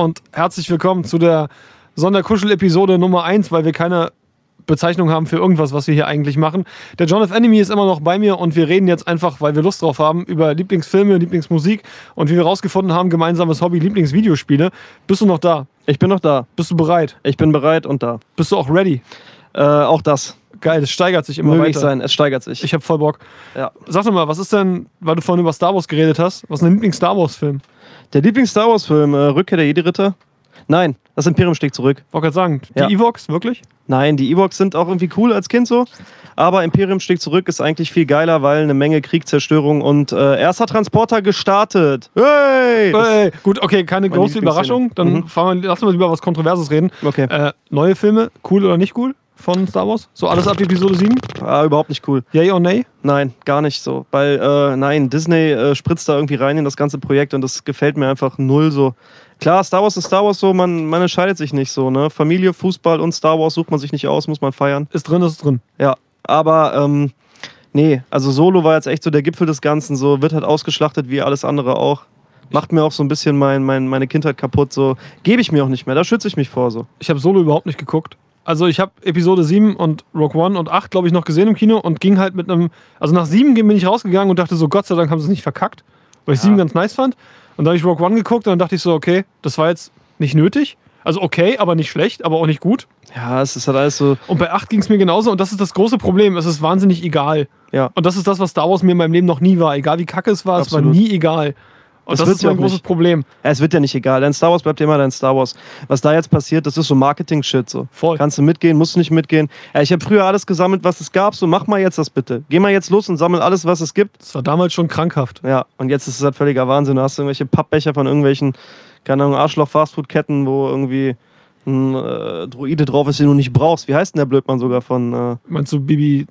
und herzlich willkommen zu der Sonderkuschel-Episode Nummer 1, weil wir keine Bezeichnung haben für irgendwas, was wir hier eigentlich machen. Der John F. Enemy ist immer noch bei mir und wir reden jetzt einfach, weil wir Lust drauf haben, über Lieblingsfilme, Lieblingsmusik und wie wir rausgefunden haben, gemeinsames Hobby, Lieblingsvideospiele. Bist du noch da? Ich bin noch da. Bist du bereit? Ich bin bereit und da. Bist du auch ready? Äh, auch das. Geil, es steigert sich immer Möge weiter. ich sein. Es steigert sich. Ich hab voll Bock. ja. Sag doch mal, was ist denn, weil du vorhin über Star Wars geredet hast, was ist dein Lieblings-Star Wars-Film? Der Lieblings-Star Wars-Film, äh, Rückkehr der Jedi-Ritter? Nein, das Imperium schlägt zurück. Wollte gerade sagen, die Ja. Evox, wirklich? Nein, die Ewoks sind auch irgendwie cool als Kind so. Aber Imperium schlägt zurück ist eigentlich viel geiler, weil eine Menge Krieg, Zerstörung und äh, erster Transporter gestartet. Hey! Hey, gut, okay, keine große Überraschung. Dann Mhm. fahren wir, lassen wir über was Kontroverses reden. Okay. Äh, neue Filme, cool oder nicht cool von Star Wars? So alles ab Episode 7? Ah, überhaupt nicht cool. Yay or nay? Nein, gar nicht so. Weil, äh, nein, Disney äh, spritzt da irgendwie rein in das ganze Projekt und das gefällt mir einfach null so. Klar, Star Wars ist Star Wars so, man, man entscheidet sich nicht so, ne? Familie, Fußball und Star Wars sucht man sich nicht aus, muss man feiern. Ist drin, ist drin. Ja, aber, ähm, nee, also Solo war jetzt echt so der Gipfel des Ganzen, so wird halt ausgeschlachtet wie alles andere auch. Macht mir auch so ein bisschen mein, mein, meine Kindheit kaputt, so. Gebe ich mir auch nicht mehr, da schütze ich mich vor, so. Ich habe Solo überhaupt nicht geguckt. Also ich habe Episode 7 und Rogue One und 8, glaube ich, noch gesehen im Kino und ging halt mit einem... Also nach 7 bin ich rausgegangen und dachte so, Gott sei Dank haben sie es nicht verkackt, weil ich Ja. 7 ganz nice fand. Und dann habe ich Rogue One geguckt und dann dachte ich so, okay, das war jetzt nicht nötig. Also okay, aber nicht schlecht, aber auch nicht gut. Ja, es ist halt alles so, Und bei 8 ging es mir genauso und das ist das große Problem. Es ist wahnsinnig egal. ja. Und das ist das, was Star Wars mir in meinem Leben noch nie war. Egal wie kacke es war, es war Absolut. nie egal. Und Das das, wird ist ja mein auch großes nicht. Problem. Ja, es wird ja nicht egal. Dein Star Wars bleibt immer dein Star Wars. Was da jetzt passiert, das ist so Marketing-Shit. So. Voll. Kannst du mitgehen, musst du nicht mitgehen. Ja, ich habe früher alles gesammelt, was es gab. So, mach mal jetzt das bitte. Geh mal jetzt los und sammel alles, was es gibt. Das war damals schon krankhaft. Ja, und jetzt ist es halt völliger Wahnsinn. Du hast irgendwelche Pappbecher von irgendwelchen, keine Ahnung, Arschloch-Fastfood-Ketten, wo irgendwie ein äh, Droide drauf ist, den du nicht brauchst. Wie heißt denn der Blödmann sogar von äh, Meinst du BB2,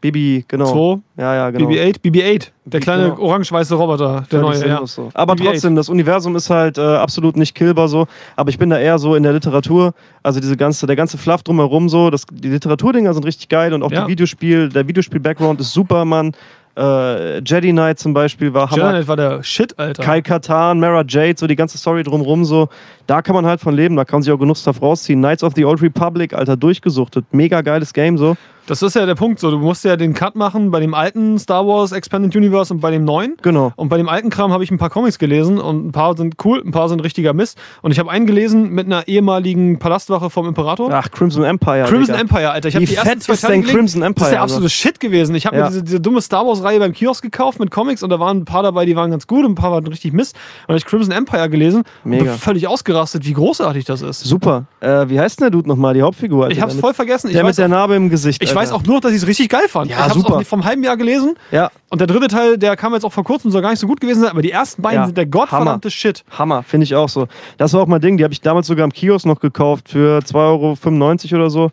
Bibi? Genau. Ja, ja, genau. BB8? BB8, der kleine Genau. orange-weiße Roboter, der Völlig neue. Ja. so. Aber BB-8. trotzdem, das Universum ist halt äh, absolut nicht killbar so. Aber ich bin da eher so in der Literatur. Also diese ganze, der ganze Fluff drumherum so. Das, die Literaturdinger sind richtig geil und auch Ja. die Videospiel, der Videospiel-Background ist super, Mann. Äh, Jedi Knight zum Beispiel war. Jedi Knight war der Shit, Alter. Kai Katan, Mara Jade, so die ganze Story drumrum so. Da kann man halt von leben, da kann man sich auch genug Stuff rausziehen. Knights of the Old Republic, Alter, durchgesuchtet. Mega geiles Game so. Das ist ja der Punkt. So, du musst ja den Cut machen bei dem alten Star Wars Expanded Universe und bei dem neuen. Genau. Und bei dem alten Kram habe ich ein paar Comics gelesen und ein paar sind cool, ein paar sind richtiger Mist. Und ich habe einen gelesen mit einer ehemaligen Palastwache vom Imperator. Ach, Crimson Empire. Crimson Digga. Empire, Alter. Ich habe die ersten zwei ist denn. Crimson Das Empire? ist der also? absolute Shit gewesen. Ich habe Ja. mir diese, diese dumme Star Wars-Reihe beim Kiosk gekauft mit Comics und da waren ein paar dabei, die waren ganz gut und ein paar waren richtig Mist. Und habe ich Crimson Empire gelesen und Mega. bin völlig ausgerastet, wie großartig das ist. Super. Äh, wie heißt denn der Dude nochmal, die Hauptfigur? Alter? Ich habe es voll vergessen. Ich, Der mit der Narbe im Gesicht. ich. Weiß auch nur, dass ich es richtig geil fand. Ja, ich habe es auch vom halben Jahr gelesen. Ja, Und der dritte Teil, der kam jetzt auch vor kurzem, soll gar nicht so gut gewesen sein, aber die ersten beiden Ja, sind der gottverdammte Shit. Hammer, finde ich auch so. Das war auch mein Ding, die habe ich damals sogar im Kiosk noch gekauft für 2,95 Euro oder so.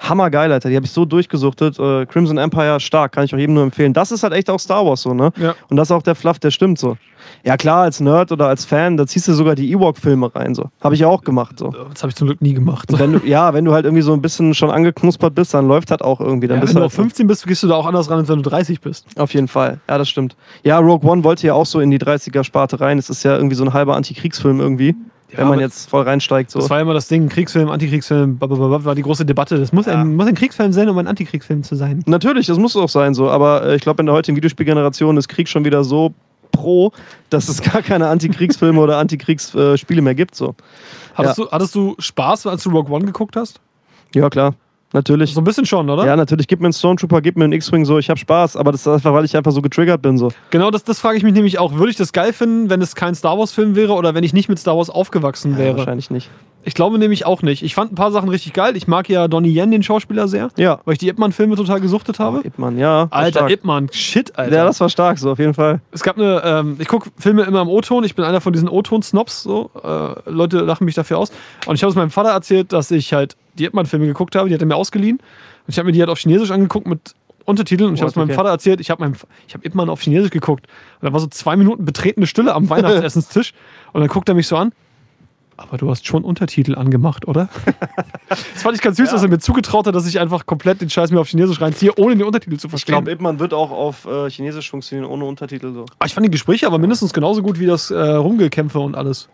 Hammergeil, Alter. Die habe ich so durchgesuchtet. Äh, Crimson Empire, stark, kann ich auch jedem nur empfehlen. Das ist halt echt auch Star Wars so, ne? Ja. Und das ist auch der Fluff, der stimmt so. Ja, klar, als Nerd oder als Fan, da ziehst du sogar die Ewok-Filme rein, so. Habe ich auch gemacht, so. Das habe ich zum Glück nie gemacht. Wenn du, ja, wenn du halt irgendwie so ein bisschen schon angeknuspert bist, dann läuft das auch irgendwie. Dann Ja, bist wenn du du halt auf 15 bist, gehst du da auch anders ran, als wenn du 30 bist. Auf jeden Fall, ja, das stimmt. Ja, Rogue One wollte ja auch so in die 30er-Sparte rein. Es ist ja irgendwie so ein halber Antikriegsfilm irgendwie, Ja, wenn man jetzt voll reinsteigt. So. Das war ja immer das Ding, Kriegsfilm, Antikriegsfilm, blablabla, war die große Debatte. Das muss, Ja. ein, muss ein Kriegsfilm sein, um ein Antikriegsfilm zu sein. Natürlich, das muss auch sein so, aber äh, ich glaube, in der heutigen Videospielgeneration ist Krieg schon wieder so pro, dass es gar keine Antikriegsfilme oder Antikriegsspiele mehr gibt. So. Hattest, du, hattest du Spaß, als du Rogue One geguckt hast? Ja, klar. Natürlich. So ein bisschen schon, oder? Ja, natürlich. Gib mir einen Stormtrooper, gib mir einen X-Wing, so. Ich habe Spaß, aber das ist einfach, weil ich einfach so getriggert bin. So. Genau, das, das frage ich mich nämlich auch. Würde ich das geil finden, wenn es kein Star Wars-Film wäre oder wenn ich nicht mit Star Wars aufgewachsen Ja, wäre? wahrscheinlich nicht. Ich glaube nämlich auch nicht. Ich fand ein paar Sachen richtig geil. Ich mag ja Donnie Yen, den Schauspieler, sehr, Ja. weil ich die Ip Man-Filme total gesuchtet habe. Ip Man, ja. Alter, stark. Ip Man, shit, Alter. Ja, das war stark, so, auf jeden Fall. Es gab eine, ähm, ich gucke Filme immer im O-Ton, ich bin einer von diesen O-Ton-Snobs, so. Äh, Leute lachen mich dafür aus. Und ich habe es meinem Vater erzählt, dass ich halt die Ip Man-Filme geguckt habe, die hat er mir ausgeliehen. Und ich habe mir die halt auf Chinesisch angeguckt mit Untertiteln und ich habe es What, meinem okay. Vater erzählt, ich habe meinem, ich habe auf Chinesisch geguckt. Und da war so zwei Minuten betretene Stille am Weihnachtsessenstisch. und dann guckt er mich so an. Aber du hast schon Untertitel angemacht, oder? das fand ich ganz süß, dass er mir zugetraut hat, dass ich einfach komplett den Scheiß mir auf Chinesisch reinziehe, ohne den Untertitel zu Ich verstehen. glaube, Ip Man wird auch auf äh, Chinesisch funktionieren, ohne Untertitel. So. Ah, ich fand die Gespräche aber mindestens genauso gut wie das äh, Rumgekämpfe und alles.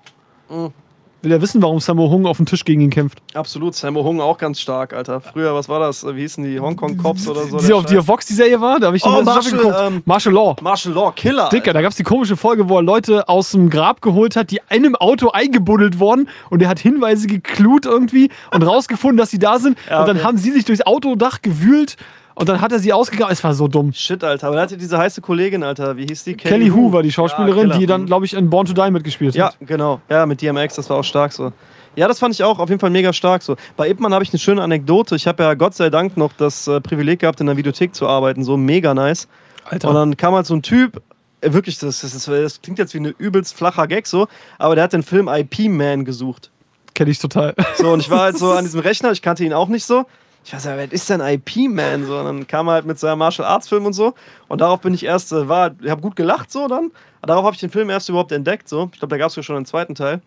Will er wissen, warum Sammo Hung auf dem Tisch gegen ihn kämpft. Absolut, Sammo Hung auch ganz stark, Alter. Früher, was war das? Wie hießen die? Hongkong Cops oder so? Die, auf, die auf Vox die Serie war, da habe ich Oh, die Staffel Martial, geguckt. ähm, Martial Law. Martial Law, Killer. Dicker, da gab es die komische Folge, wo er Leute aus dem Grab geholt hat, die in einem Auto eingebuddelt wurden und er hat Hinweise geklut irgendwie und rausgefunden, dass sie da sind. Ja, und dann okay. haben sie sich durchs Autodach gewühlt und dann hat er sie ausgegraben. Es war so dumm. Shit, Alter. Aber da hatte diese heiße Kollegin, Alter. Wie hieß die? Kelly Hu war die Ja, Schauspielerin, Killer. die dann, glaube ich, in Born to Die mitgespielt Ja, hat. genau. Ja, mit DMX, das war auch stark so. Ja, das fand ich auch auf jeden Fall mega stark so. Bei Ip Man habe ich eine schöne Anekdote. Ich habe ja Gott sei Dank noch das äh, Privileg gehabt, in der Videothek zu arbeiten. So mega nice. Alter. Und dann kam halt so ein Typ, äh, wirklich, das, das, das, das klingt jetzt wie ein übelst flacher Gag so, aber der hat den Film IP Man gesucht. Kenne ich total. So, und ich war halt so an diesem Rechner, ich kannte ihn auch nicht so. Ich weiß ja, wer ist denn IP-Man? So, und dann kam er halt mit seinem Martial Arts Film und so. Und darauf bin ich erst, äh, war, ich habe gut gelacht so dann. Darauf habe ich den Film erst überhaupt entdeckt. So. Ich glaube, da gab es ja schon einen zweiten Teil.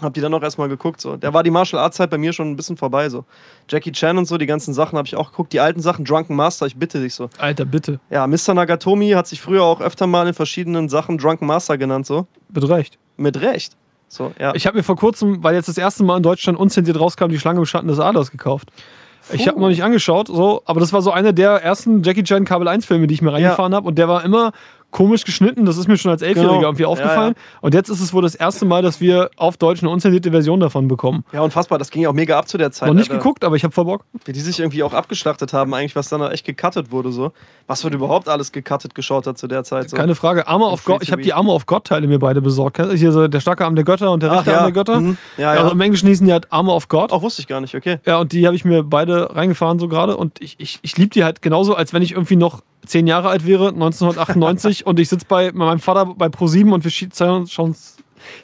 Hab die dann auch erstmal geguckt. So. Da war die Martial Arts Zeit bei mir schon ein bisschen vorbei. So. Jackie Chan und so, die ganzen Sachen habe ich auch geguckt. Die alten Sachen, Drunken Master, ich bitte dich so. Alter, bitte. Ja, Mr. Nagatomi hat sich früher auch öfter mal in verschiedenen Sachen Drunken Master genannt. So. Mit Recht. Mit Recht. So, ja. Ich habe mir vor kurzem, weil jetzt das erste Mal in Deutschland unzensiert rauskam, die Schlange im Schatten des Adlers gekauft. Ich habe noch nicht angeschaut, so, aber das war so einer der ersten Jackie Chan Kabel 1 Filme, die ich mir reingefahren habe und der war immer komisch geschnitten. Das ist mir schon als Elfjähriger Genau. irgendwie Ja, aufgefallen. Und jetzt ist es wohl das erste Mal, dass wir auf Deutsch eine unzensierte Version davon bekommen. ja, unfassbar. Das ging ja auch mega ab zu der Zeit. noch nicht Alter. geguckt, aber ich habe voll Bock. wie die sich irgendwie auch abgeschlachtet haben, eigentlich, was dann echt gecuttet wurde, so. Was wird überhaupt alles gecuttet geschaut hat zu der Zeit, so. Keine Frage. Armor of Free God, ich habe die Armor of God Teile mir beide besorgt. Hier so der starke Arm der Götter und der rechte ja. Arm der Götter. Mhm. Ja, ja. Also Im Englischen hießen die halt Armor of God. Auch wusste ich gar nicht, okay. Ja, und die habe ich mir beide reingefahren so gerade. Und ich, ich, ich liebe die halt genauso, als wenn ich irgendwie noch zehn Jahre alt wäre, 1998, und ich sitze bei meinem Vater bei Pro7 und wir schie- ziehen uns, schon-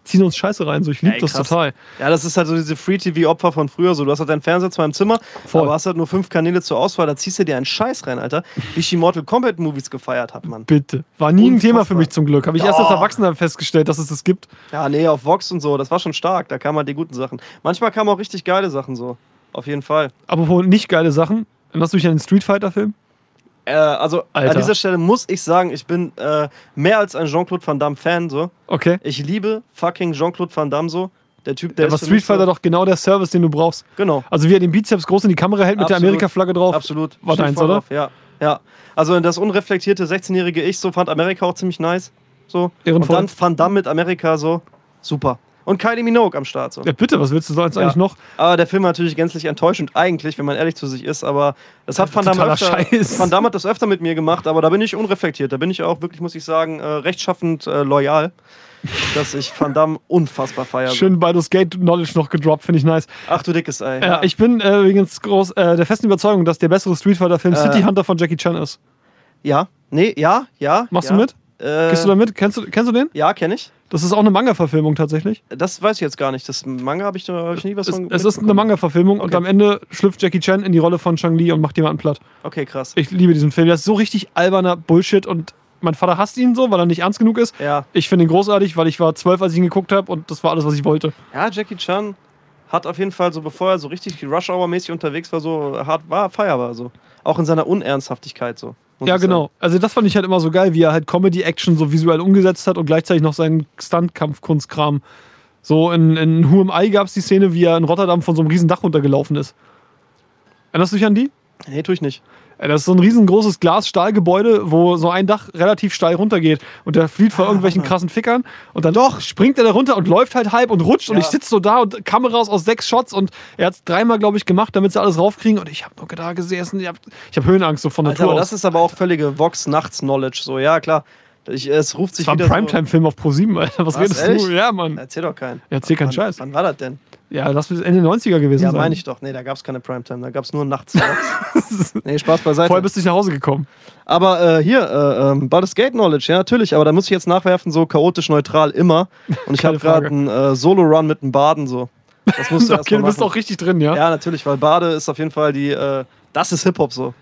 ziehen uns Scheiße rein. So, ich liebe das total. Ja, das ist halt so diese Free-TV-Opfer von früher, so. Du hast halt deinen Fernseher zwar im Zimmer, Voll. aber hast halt nur fünf Kanäle zur Auswahl, da ziehst du dir einen Scheiß rein, Alter. Wie ich die Mortal Kombat-Movies gefeiert habe, Mann. Bitte. War nie ein Thema für Unfassbar. mich zum Glück. Habe ich erst als Oh. Erwachsener festgestellt, dass es das gibt. Ja, nee, auf Vox und so, das war schon stark, da kamen halt die guten Sachen. Manchmal kamen auch richtig geile Sachen, so. Auf jeden Fall. Apropos nicht geile Sachen. Erinnerst du dich an den Street Fighter-Film? Äh, also Alter. an dieser Stelle muss ich sagen, ich bin äh, mehr als ein Jean-Claude Van Damme-Fan, so. Okay. Ich liebe fucking Jean-Claude Van Damme so. Der Typ, der ist für Street mich so- Fighter doch genau der Service, den du brauchst. Genau, Also wie er den Bizeps groß in die Kamera hält mit der. Amerika-Flagge drauf. absolut. War deins, oder? drauf, Ja, ja. Also das unreflektierte 16-jährige Ich so fand Amerika auch ziemlich nice. So. Und Ehrenvoll. dann Van Damme mit Amerika so. Super. Und Kylie Minogue am Start so. Ja, bitte, was willst du sonst Ja. eigentlich noch? Aber der Film war natürlich gänzlich enttäuschend, eigentlich, wenn man ehrlich zu sich ist. Aber das hat Van Damme, öfter. Van Damme hat das öfter mit mir gemacht, aber da bin ich unreflektiert. Da bin ich auch wirklich, muss ich sagen, äh, rechtschaffend äh, loyal, dass ich Van Damme unfassbar feiere. Schön Baldur's Gate Knowledge noch gedroppt, finde ich nice. Ach du dickes Ei. Ja, ich bin äh, übrigens groß äh, der festen Überzeugung, dass der bessere Street Fighter-Film Äh. City Hunter von Jackie Chan ist. Ja, nee, ja, ja. Machst ja. du mit? Äh, Gehst du da mit? Kennst du, kennst du den? Ja, kenne ich. Das ist auch eine Manga-Verfilmung tatsächlich. Das weiß ich jetzt gar nicht. Das Manga habe ich, hab ich nie was Es, von. es ist eine. Manga-Verfilmung und Okay. am Ende schlüpft Jackie Chan in die Rolle von Chang Li und macht jemanden platt. Okay, krass. Ich liebe diesen Film. Der ist so richtig alberner Bullshit und mein Vater hasst ihn so, weil er nicht ernst genug ist. Ja. Ich finde ihn großartig, weil ich war zwölf, als ich ihn geguckt habe und das war alles, was ich wollte. ja, Jackie Chan hat auf jeden Fall so, bevor er so richtig Rush Hour-mäßig unterwegs war, so hart war, feierbar so. Auch in seiner Unernsthaftigkeit so. Ja, genau. Also das fand ich halt immer so geil, wie er halt Comedy-Action so visuell umgesetzt hat und gleichzeitig noch seinen Stunt-Kampfkunstkram. So in, in Who Am I gab es die Szene, wie er in Rotterdam von so einem riesen Dach runtergelaufen ist. Erinnerst du dich an die? Nee, tue ich nicht. Das ist so ein riesengroßes Glas-Stahlgebäude, wo so ein Dach relativ steil runtergeht und der flieht vor irgendwelchen krassen Fickern und dann doch springt er da runter und läuft halt halb und rutscht und Ja. ich sitze so da und Kameras aus sechs Shots und er hat es dreimal, glaube ich, gemacht, damit sie alles raufkriegen und ich habe nur da gesessen, ich habe hab Höhenangst so von Alter, Natur aber aus. das ist aber auch völlige Vox-Nachts-Knowledge. So, ja, klar. Ich, es ruft sich Das war ein. Primetime-Film auf Pro7, Alter. Was, Was, redest ehrlich? du? Ja, Mann. So, erzähl doch keinen. Erzähl keinen Scheiß. Wann war das denn? Ja, das wird Ende 90er gewesen Ja, sein. meine ich doch. Nee, da gab es keine Primetime. Da gab es nur nachts. Nee, Spaß beiseite. Vorher bist du nicht nach Hause gekommen. Aber äh, hier, äh, ähm, Baldur's Gate Knowledge, ja, natürlich. Aber da muss ich jetzt nachwerfen, so chaotisch neutral immer. Und ich habe gerade einen äh, Solo-Run mit einem Baden so. Das musst du erst okay, mal du bist auch richtig drin, ja? Ja, natürlich, weil Bade ist auf jeden Fall die. Äh, das ist Hip-Hop so.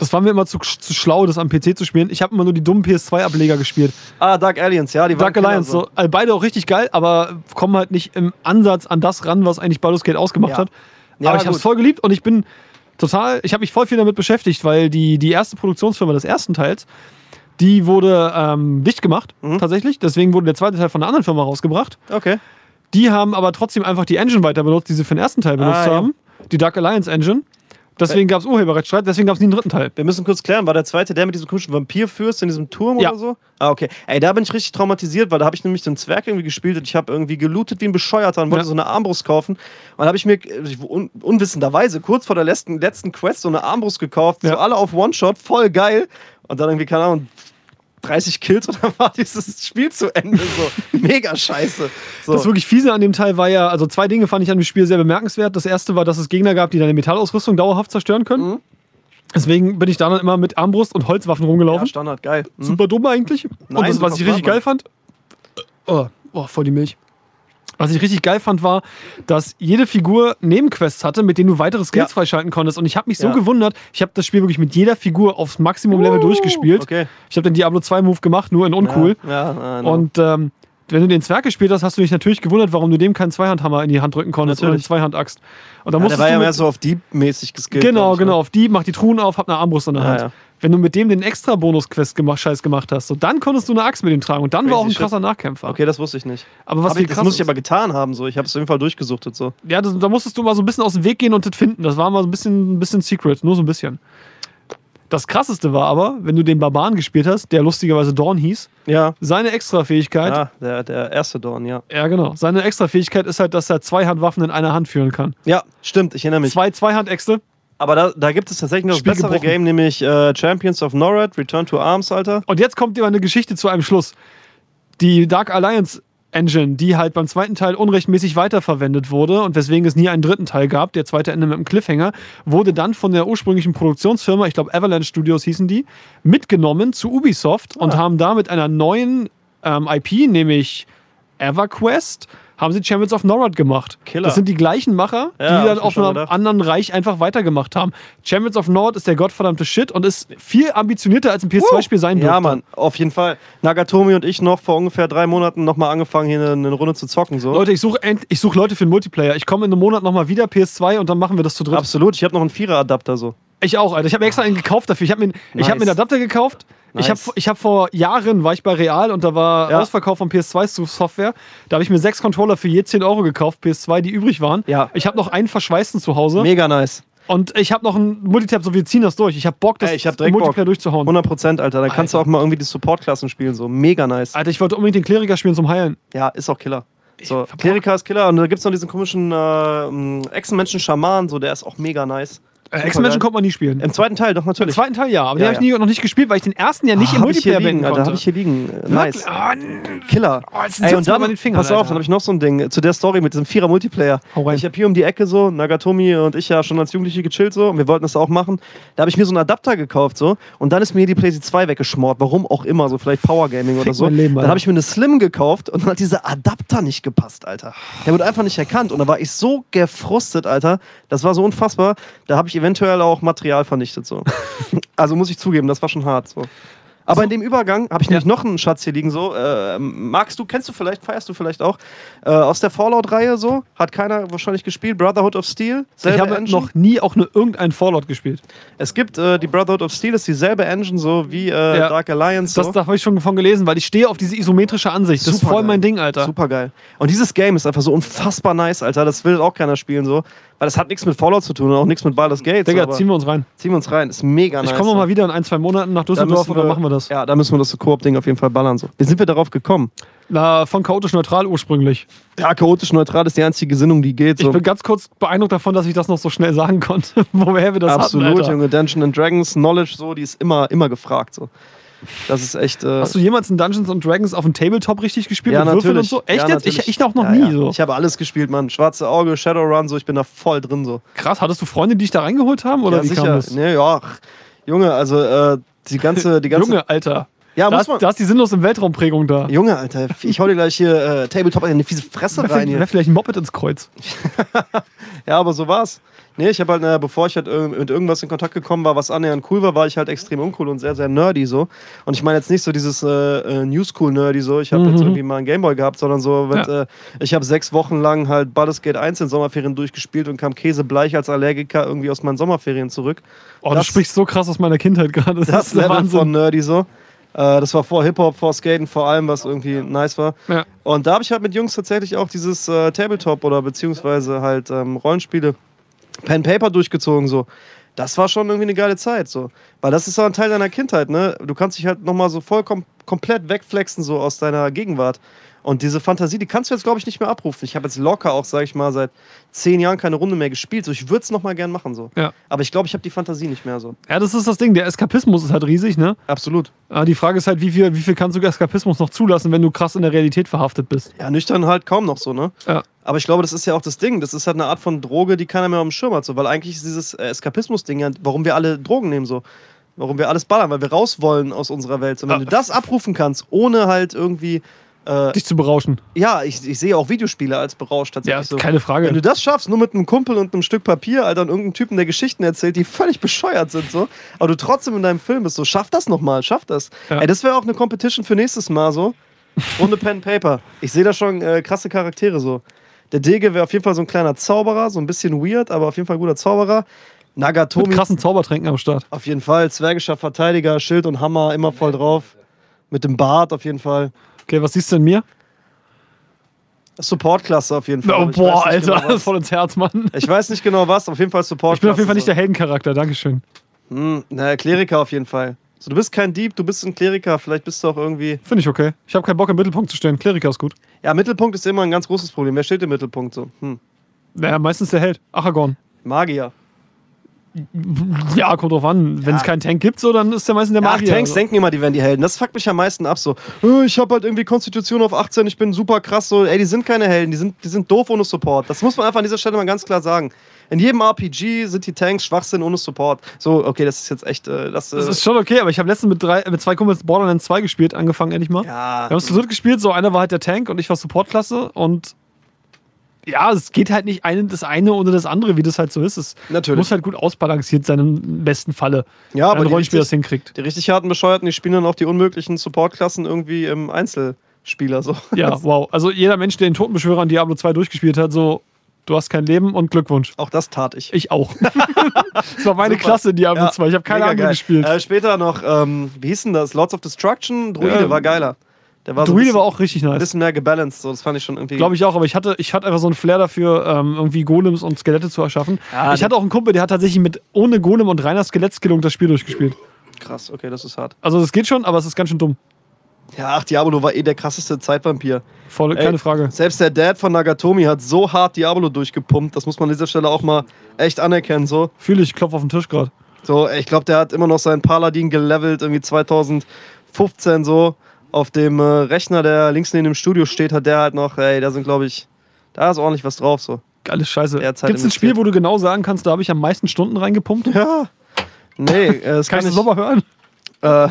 Das war mir immer zu, zu schlau, das am PC zu spielen. Ich habe immer nur die dummen PS2-Ableger gespielt. Ah, Dark Aliens, ja, die waren Dark Alliance, so. Also beide auch richtig geil, aber kommen halt nicht im Ansatz an das ran, was eigentlich Baldur's Gate ausgemacht Ja. hat. Ja, aber ich habe es voll geliebt und ich bin total, ich habe mich voll viel damit beschäftigt, weil die, die erste Produktionsfirma des ersten Teils, die wurde ähm, dicht gemacht, Mhm. tatsächlich. Deswegen wurde der zweite Teil von einer anderen Firma rausgebracht. Okay. Die haben aber trotzdem einfach die Engine weiter benutzt, die sie für den ersten Teil benutzt Ah, ja. haben. Die Dark Alliance Engine. Deswegen gab es Urheberrechtsstreit, deswegen gab es nie einen dritten Teil. Wir müssen kurz klären, war der zweite der mit diesem komischen Vampirfürst in diesem Turm Ja. oder so? Ah, okay. Ey, da bin ich richtig traumatisiert, weil da habe ich nämlich so einen Zwerg irgendwie gespielt und ich habe irgendwie gelootet wie ein Bescheuerter und wollte Ja. so eine Armbrust kaufen. Und dann habe ich mir un unwissenderweise kurz vor der letzten, letzten Quest so eine Armbrust gekauft, Ja. so alle auf One-Shot, voll geil. Und dann irgendwie, keine Ahnung, 30 Kills und dann war dieses Spiel zu Ende. So mega scheiße. So. Das wirklich fiese an dem Teil war ja, also zwei Dinge fand ich an dem Spiel sehr bemerkenswert. Das erste war, dass es Gegner gab, die deine Metallausrüstung dauerhaft zerstören können. Mhm. Deswegen bin ich da dann immer mit Armbrust und Holzwaffen ja, rumgelaufen. Standard, geil. Mhm. Super dumm eigentlich. und Nein, das, was ich richtig geil fand, oh, oh, voll die Milch. Was ich richtig geil fand, war, dass jede Figur Nebenquests hatte, mit denen du weitere Skills Ja. freischalten konntest. Und ich habe mich so Ja. gewundert, ich habe das Spiel wirklich mit jeder Figur aufs Maximum-Level Uh, durchgespielt. Okay. Ich habe den Diablo 2-Move gemacht, nur in uncool. Ja, no. Und ähm, wenn du den Zwerg gespielt hast, hast du dich natürlich gewundert, warum du dem keinen Zweihandhammer in die Hand drücken konntest oder eine Natürlich. Zweihandaxt. Und dann ja, der war ja mehr so auf Dieb-mäßig geskillt. Genau, ne? genau. Auf die, mach die Truhen auf, hab eine Armbrust in der Hand. Ja. Wenn du mit dem den extra Bonus-Quest gemacht, Scheiß gemacht hast, so, dann konntest du eine Axt mit ihm tragen. Und dann war Crazy auch ein shit. krasser Nachkämpfer. Okay, das wusste ich nicht. Aber was Hab ich, das muss ich aber getan haben. So. Ich habe es auf jeden Fall durchgesuchtet. So. Ja, das, da musstest du mal so ein bisschen aus dem Weg gehen und das finden. Das war mal so ein bisschen, ein bisschen Secret, nur so ein bisschen. Das krasseste war aber, wenn du den Barbaren gespielt hast, der lustigerweise Dorn hieß, Ja, seine Extrafähigkeit, ja. ja der, der erste Dorn, ja. genau, seine Extrafähigkeit ist halt, dass er zwei Handwaffen in einer Hand führen kann. Ja, stimmt, ich erinnere mich. Zwei Zweihandäxte. Aber da, da gibt es tatsächlich noch das Spiel bessere gebrochen. Game, nämlich äh, Champions of Norad, Return to Arms, Alter. Und jetzt kommt immer eine Geschichte zu einem Schluss. Die Dark Alliance Engine, die halt beim zweiten Teil unrechtmäßig weiterverwendet wurde und weswegen es nie einen dritten Teil gab, der zweite Ende mit einem Cliffhanger, wurde dann von der ursprünglichen Produktionsfirma, ich glaube Avalanche Studios hießen die, mitgenommen zu Ubisoft und Ah. haben da mit einer neuen ähm, IP, nämlich EverQuest, haben sie Champions of Norad gemacht. Killer. Das sind die gleichen Macher, Ja, die dann mir auf einem anderen Reich einfach weitergemacht haben. Champions of Nord ist der gottverdammte Shit und ist viel ambitionierter als ein PS2-Spiel sein dürfte. Ja, Mann, auf jeden Fall. Nagatomi und ich noch vor ungefähr drei Monaten nochmal angefangen, hier eine, Runde zu zocken. So. Leute, ich suche ich such Leute für den Multiplayer. Ich komme in einem Monat nochmal wieder PS2 und dann machen wir das zu dritt. Absolut, ich habe noch einen Vierer-Adapter so. Ich auch, Alter. Ich habe extra einen gekauft dafür. Ich habe mir, ich hab mir einen Nice. Adapter gekauft. Ich habe Nice. ich hab vor Jahren, war ich bei Real und da war Ja. Ausverkauf von PS2-Software. Da habe ich mir sechs Controller für je 10 Euro gekauft, PS2, die übrig waren. Ja. Ich habe noch einen verschweißten zu Hause. Mega nice. Und ich habe noch einen Multitab, so wir ziehen das durch. Ich habe Bock, das Ey, ich hab Multiplayer Bock. durchzuhauen. 100 Prozent, Alter. Dann kannst du auch Alter. mal irgendwie die Support-Klassen spielen. So. Mega nice. Alter, ich wollte unbedingt den Kleriker spielen zum Heilen. Ja, ist auch Killer. So, Kleriker ist Killer und da gibt es noch diesen komischen äh, Echsenmenschen-Schaman, so, der ist auch mega nice. Äh, geil. konnte man nie spielen. Im zweiten Teil, doch Im natürlich. zweiten Teil ja, aber Ja, den habe ich nie, noch nicht gespielt, weil ich den ersten ja nicht im ich hier Multiplayer Alter, konnte. hab ich hier liegen. Äh, Nice. Ah, Killer. Oh, Ey, und dann, den Finger, pass auf, Alter. dann habe ich noch so ein Ding zu der Story mit diesem Vierer-Multiplayer. Ich habe hier um die Ecke so, Nagatomi und ich ja schon als Jugendliche gechillt so und wir wollten das auch machen. Da habe ich mir so einen Adapter gekauft so und dann ist mir hier die PlayStation 2 weggeschmort. Warum auch immer, so vielleicht Power Gaming oder so. Leben, dann habe ich mir eine Slim gekauft und dann hat dieser Adapter nicht gepasst, Alter. Der wurde einfach nicht erkannt und da war ich so gefrustet, Alter. Das war so unfassbar. Da habe ich eventuell auch Material vernichtet so. also muss ich zugeben, das war schon hart so. Aber in dem Übergang habe ich Ja. nämlich noch einen Schatz hier liegen. So, äh, magst du, kennst du vielleicht, feierst du vielleicht auch äh, aus der Fallout-Reihe so? Hat keiner wahrscheinlich gespielt. Brotherhood of Steel. Ich habe Engine. noch nie auch nur irgendeinen Fallout gespielt. Es gibt äh, die Brotherhood of Steel, ist dieselbe Engine so wie äh, Ja. Dark Alliance. So. Das, da habe ich schon von gelesen, weil ich stehe auf diese isometrische Ansicht. Das ist voll mein Ding, Alter. Super geil. Und dieses Game ist einfach so unfassbar nice, Alter. Das will auch keiner spielen so. Weil das hat nichts mit Fallout zu tun und auch nichts mit Baldur's Gate. Digga, ziehen wir uns rein. ziehen wir uns rein. Ist mega nice. ich komme mal wieder in ein, zwei Monaten nach Da Düsseldorf müssen und dann machen wir das. Ja, da müssen wir das Koop-Ding auf jeden Fall ballern. So. Wie sind wir darauf gekommen? Na, von chaotisch neutral ursprünglich. Ja, chaotisch neutral ist die einzige Gesinnung, die geht. So. Ich bin ganz kurz beeindruckt davon, dass ich das noch so schnell sagen konnte, woher wir das Absolut, hatten, Alter. Junge. Dungeons and Dragons Knowledge, so, die ist immer, immer gefragt. So. Das ist echt. Äh, Hast du jemals in Dungeons and Dragons auf dem Tabletop richtig gespielt? ja, mit Würfeln natürlich. und so? Echt ja, jetzt? Ich, ich auch noch ja, nie ja. so. Ich habe alles gespielt, Mann. Schwarze Auge, Shadowrun, so, ich bin da voll drin. so. Krass, hattest du Freunde, die dich da reingeholt haben? Oder ja, wie sicher. kam das? Nee, ja. Junge, also äh, die ganze. Die ganze Junge, Alter. Ja, da, muss ist, man. da ist die sinnlose Weltraumprägung da. Junge, Alter, ich hau dir gleich hier äh, Tabletop in eine fiese Fresse Wäre rein hier. wär vielleicht ein Moped ins Kreuz. Ja, aber so war's. Nee, ich habe halt, äh, bevor ich halt mit irgendwas in Kontakt gekommen war, was annähernd cool war, war ich halt extrem uncool und sehr, sehr nerdy so. Und ich meine jetzt nicht so dieses äh, äh, Newschool-Nerdy so, ich habe Mhm. jetzt irgendwie mal einen Gameboy gehabt, sondern so, mit, äh, ich habe sechs Wochen lang halt Baldur's Gate 1 in Sommerferien durchgespielt und kam käsebleich als Allergiker irgendwie aus meinen Sommerferien zurück. Oh, du Das- sprichst so krass aus meiner Kindheit gerade. Das, Das ist Level Wahnsinn. von Nerdy so. Äh, das war vor Hip-Hop, vor Skaten, vor allem, was irgendwie nice war. Ja. Und da habe ich halt mit Jungs tatsächlich auch dieses äh, Tabletop oder beziehungsweise halt ähm, Rollenspiele, Pen Paper durchgezogen so. Das war schon irgendwie eine geile Zeit so, weil das ist so ein Teil deiner Kindheit, ne? Du kannst dich halt noch mal so vollkommen komplett wegflexen so aus deiner Gegenwart. Und diese Fantasie, die kannst du jetzt, glaube ich, nicht mehr abrufen. Ich habe jetzt locker auch, sage ich mal, seit zehn Jahren keine Runde mehr gespielt. So, ich würde es noch mal gern machen. So. Ja. Aber ich glaube, ich habe die Fantasie nicht mehr so. Ja, das ist das Ding. Der Eskapismus ist halt riesig, ne? Absolut. Aber die Frage ist halt, wie viel, wie viel kannst du Eskapismus noch zulassen, wenn du krass in der Realität verhaftet bist? Ja, nüchtern halt kaum noch so, ne? Ja. Aber ich glaube, das ist ja auch das Ding. Das ist halt eine Art von Droge, die keiner mehr auf dem Schirm hat. So. Weil eigentlich ist dieses äh, Eskapismus-Ding ja, warum wir alle Drogen nehmen so. Warum wir alles ballern, weil wir raus wollen aus unserer Welt. Und wenn du das abrufen kannst, ohne halt irgendwie. Äh, Dich zu berauschen. ja, ich, ich sehe auch Videospiele als berauscht Ja, tatsächlich so. keine Frage. Wenn du das schaffst, nur mit einem Kumpel und einem Stück Papier, Alter, und irgendeinem Typen, der Geschichten erzählt, die völlig bescheuert sind, so, aber du trotzdem in deinem Film bist, so, schaff das nochmal, schaff das. Ja. Ey, das wäre auch eine Competition für nächstes Mal, so. Runde Pen Paper. Ich sehe da schon äh, krasse Charaktere, so. Der Dege wäre auf jeden Fall so ein kleiner Zauberer, so ein bisschen weird, aber auf jeden Fall ein guter Zauberer. mit Nagatomi, krassen Zaubertränken am Start. auf jeden Fall. Zwergischer Verteidiger, Schild und Hammer, immer voll drauf. Mit dem Bart auf jeden Fall. Okay, was siehst du in mir? Support-Klasse auf jeden Fall. Oh, boah, Alter, Genau, voll ins Herz, Mann. Ich weiß nicht genau was, auf jeden Fall Support. Ich bin auf jeden Fall nicht der Heldencharakter, Dankeschön. Hm, na, Kleriker auf jeden Fall. So, du bist kein Dieb, du bist ein Kleriker. Vielleicht bist du auch irgendwie. Finde ich okay. Ich habe keinen Bock im Mittelpunkt zu stehen. Kleriker ist gut. Ja, Mittelpunkt ist immer ein ganz großes Problem. Wer steht im Mittelpunkt so? Hm. Naja, meistens der Held. Aragorn. Magier. Ja, kommt drauf an. Wenn es Ja. keinen Tank gibt, so, dann ist der meistens der Ach, Magier. Tanks also. denken immer, die wären die Helden. Das fuckt mich am meisten ab. So, "Äh, ich habe halt irgendwie Konstitution auf 18, ich bin super krass. So, ey, die sind keine Helden, die sind, die sind doof ohne Support. Das muss man einfach an dieser Stelle mal ganz klar sagen. In jedem RPG sind die Tanks Schwachsinn ohne Support. So, okay, das ist jetzt echt. Äh, das, äh, Das ist schon okay, aber ich habe letztens mit, drei, mit zwei Kumpels Borderlands 2 gespielt, angefangen endlich mal. ja. Wir haben es zu dritt gespielt, so einer war halt der Tank und ich war Supportklasse und ja, es geht halt nicht eine, das eine ohne das andere, wie das halt so ist. Es Natürlich. muss halt gut ausbalanciert sein im besten Falle. Ja, wenn aber ein die Rollenspieler das hinkriegt. die richtig harten Bescheuerten, die spielen dann auch die unmöglichen Support-Klassen irgendwie im Einzelspieler. So. Ja, wow. Also jeder Mensch, der den Totenbeschwörer in Diablo 2 durchgespielt hat, so, du hast kein Leben und Glückwunsch. Auch das tat ich. Ich auch. das war meine Super. Klasse in Diablo Ja, 2. Ich habe keine mega andere geil. gespielt. Äh, später noch, ähm, wie hieß denn das? Lords of Destruction? Druide Ja. war geiler. Der war so ein Druide bisschen, war auch richtig ein nice. bisschen mehr gebalanced. So. Das fand ich schon irgendwie. Glaube ich auch, aber ich hatte, ich hatte einfach so einen Flair dafür, ähm, irgendwie Golems und Skelette zu erschaffen. Ja, ich hatte auch einen Kumpel, der hat tatsächlich mit ohne Golem und reiner Skelettskillung das Spiel durchgespielt. Krass, okay, das ist hart. Also das geht schon, aber es ist ganz schön dumm. Ja, ach, Diablo war eh der krasseste Zeitvampir. Voll, Ey, keine Frage. Selbst der Dad von Nagatomi hat so hart Diablo durchgepumpt. Das muss man an dieser Stelle auch mal echt anerkennen. So, Fühle ich, klopf auf den Tisch gerade. so ich glaube, der hat immer noch seinen Paladin gelevelt, irgendwie 2015 so. Auf dem äh, Rechner, der links neben dem Studio steht, hat der halt noch, ey, da sind, glaube ich, da ist ordentlich was drauf. So. Geile Scheiße. Gibt es ein Spiel, wo du genau sagen kannst, da habe ich am meisten Stunden reingepumpt? Ja. Nee, äh, das kann Kannst ich. nochmal hören? Äh,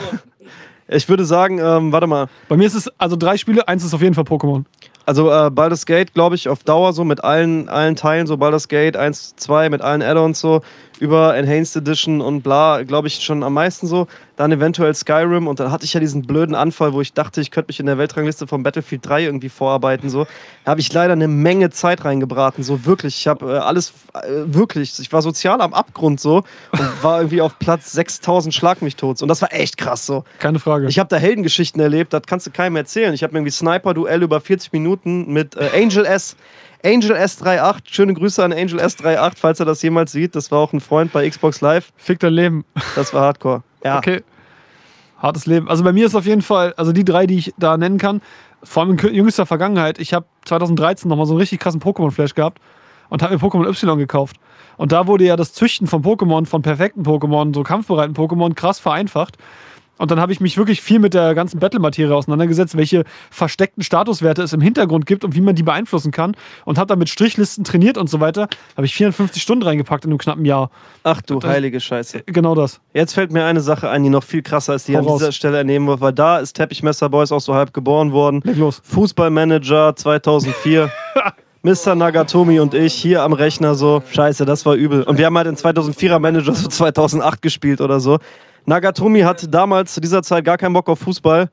ich würde sagen, ähm, warte mal. Bei mir ist es also drei Spiele, eins ist auf jeden Fall Pokémon. Also äh, Baldur's Gate, glaube ich, auf Dauer so mit allen, allen Teilen, so Baldur's Gate 1, 2 mit allen Add-ons so, über Enhanced Edition und bla, glaube ich, schon am meisten so. Dann eventuell Skyrim und dann hatte ich ja diesen blöden Anfall, wo ich dachte, ich könnte mich in der Weltrangliste von Battlefield 3 irgendwie vorarbeiten. So. Da habe ich leider eine Menge Zeit reingebraten, so wirklich. Ich habe äh, alles, äh, wirklich, ich war sozial am Abgrund so und war irgendwie auf Platz 6000 Schlag mich tot. Und das war echt krass so. Keine Frage. Ich habe da Heldengeschichten erlebt, das kannst du keinem erzählen. Ich habe irgendwie Sniper-Duell über 40 Minuten mit äh, Angel S. Angel S38, schöne Grüße an Angel S38, falls er das jemals sieht. Das war auch ein Freund bei Xbox Live. Fick dein Leben. Das war Hardcore. Ja, Okay. Hartes Leben. Also bei mir ist auf jeden Fall, also die drei, die ich da nennen kann, vor allem in jüngster Vergangenheit, ich habe 2013 nochmal so einen richtig krassen Pokémon-Flash gehabt und habe mir Pokémon Y gekauft. Und da wurde ja das Züchten von Pokémon, von perfekten Pokémon, so kampfbereiten Pokémon, krass vereinfacht. Und dann habe ich mich wirklich viel mit der ganzen Battle-Materie auseinandergesetzt, welche versteckten Statuswerte es im Hintergrund gibt und wie man die beeinflussen kann. Und habe dann mit Strichlisten trainiert und so weiter. Habe ich 54 Stunden reingepackt in einem knappen Jahr. ach du Das- heilige Scheiße. Genau das. Jetzt fällt mir eine Sache ein, die noch viel krasser ist, die Hau an raus. dieser Stelle ernehmen wird, weil da ist Teppichmesser Boys auch so halb geboren worden. Leg los. Fußballmanager 2004. Mr. Nagatomi und ich hier am Rechner so, scheiße, das war übel. Und wir haben halt den 2004er Manager so 2008 gespielt oder so. Nagatomi hatte damals zu dieser Zeit gar keinen Bock auf Fußball.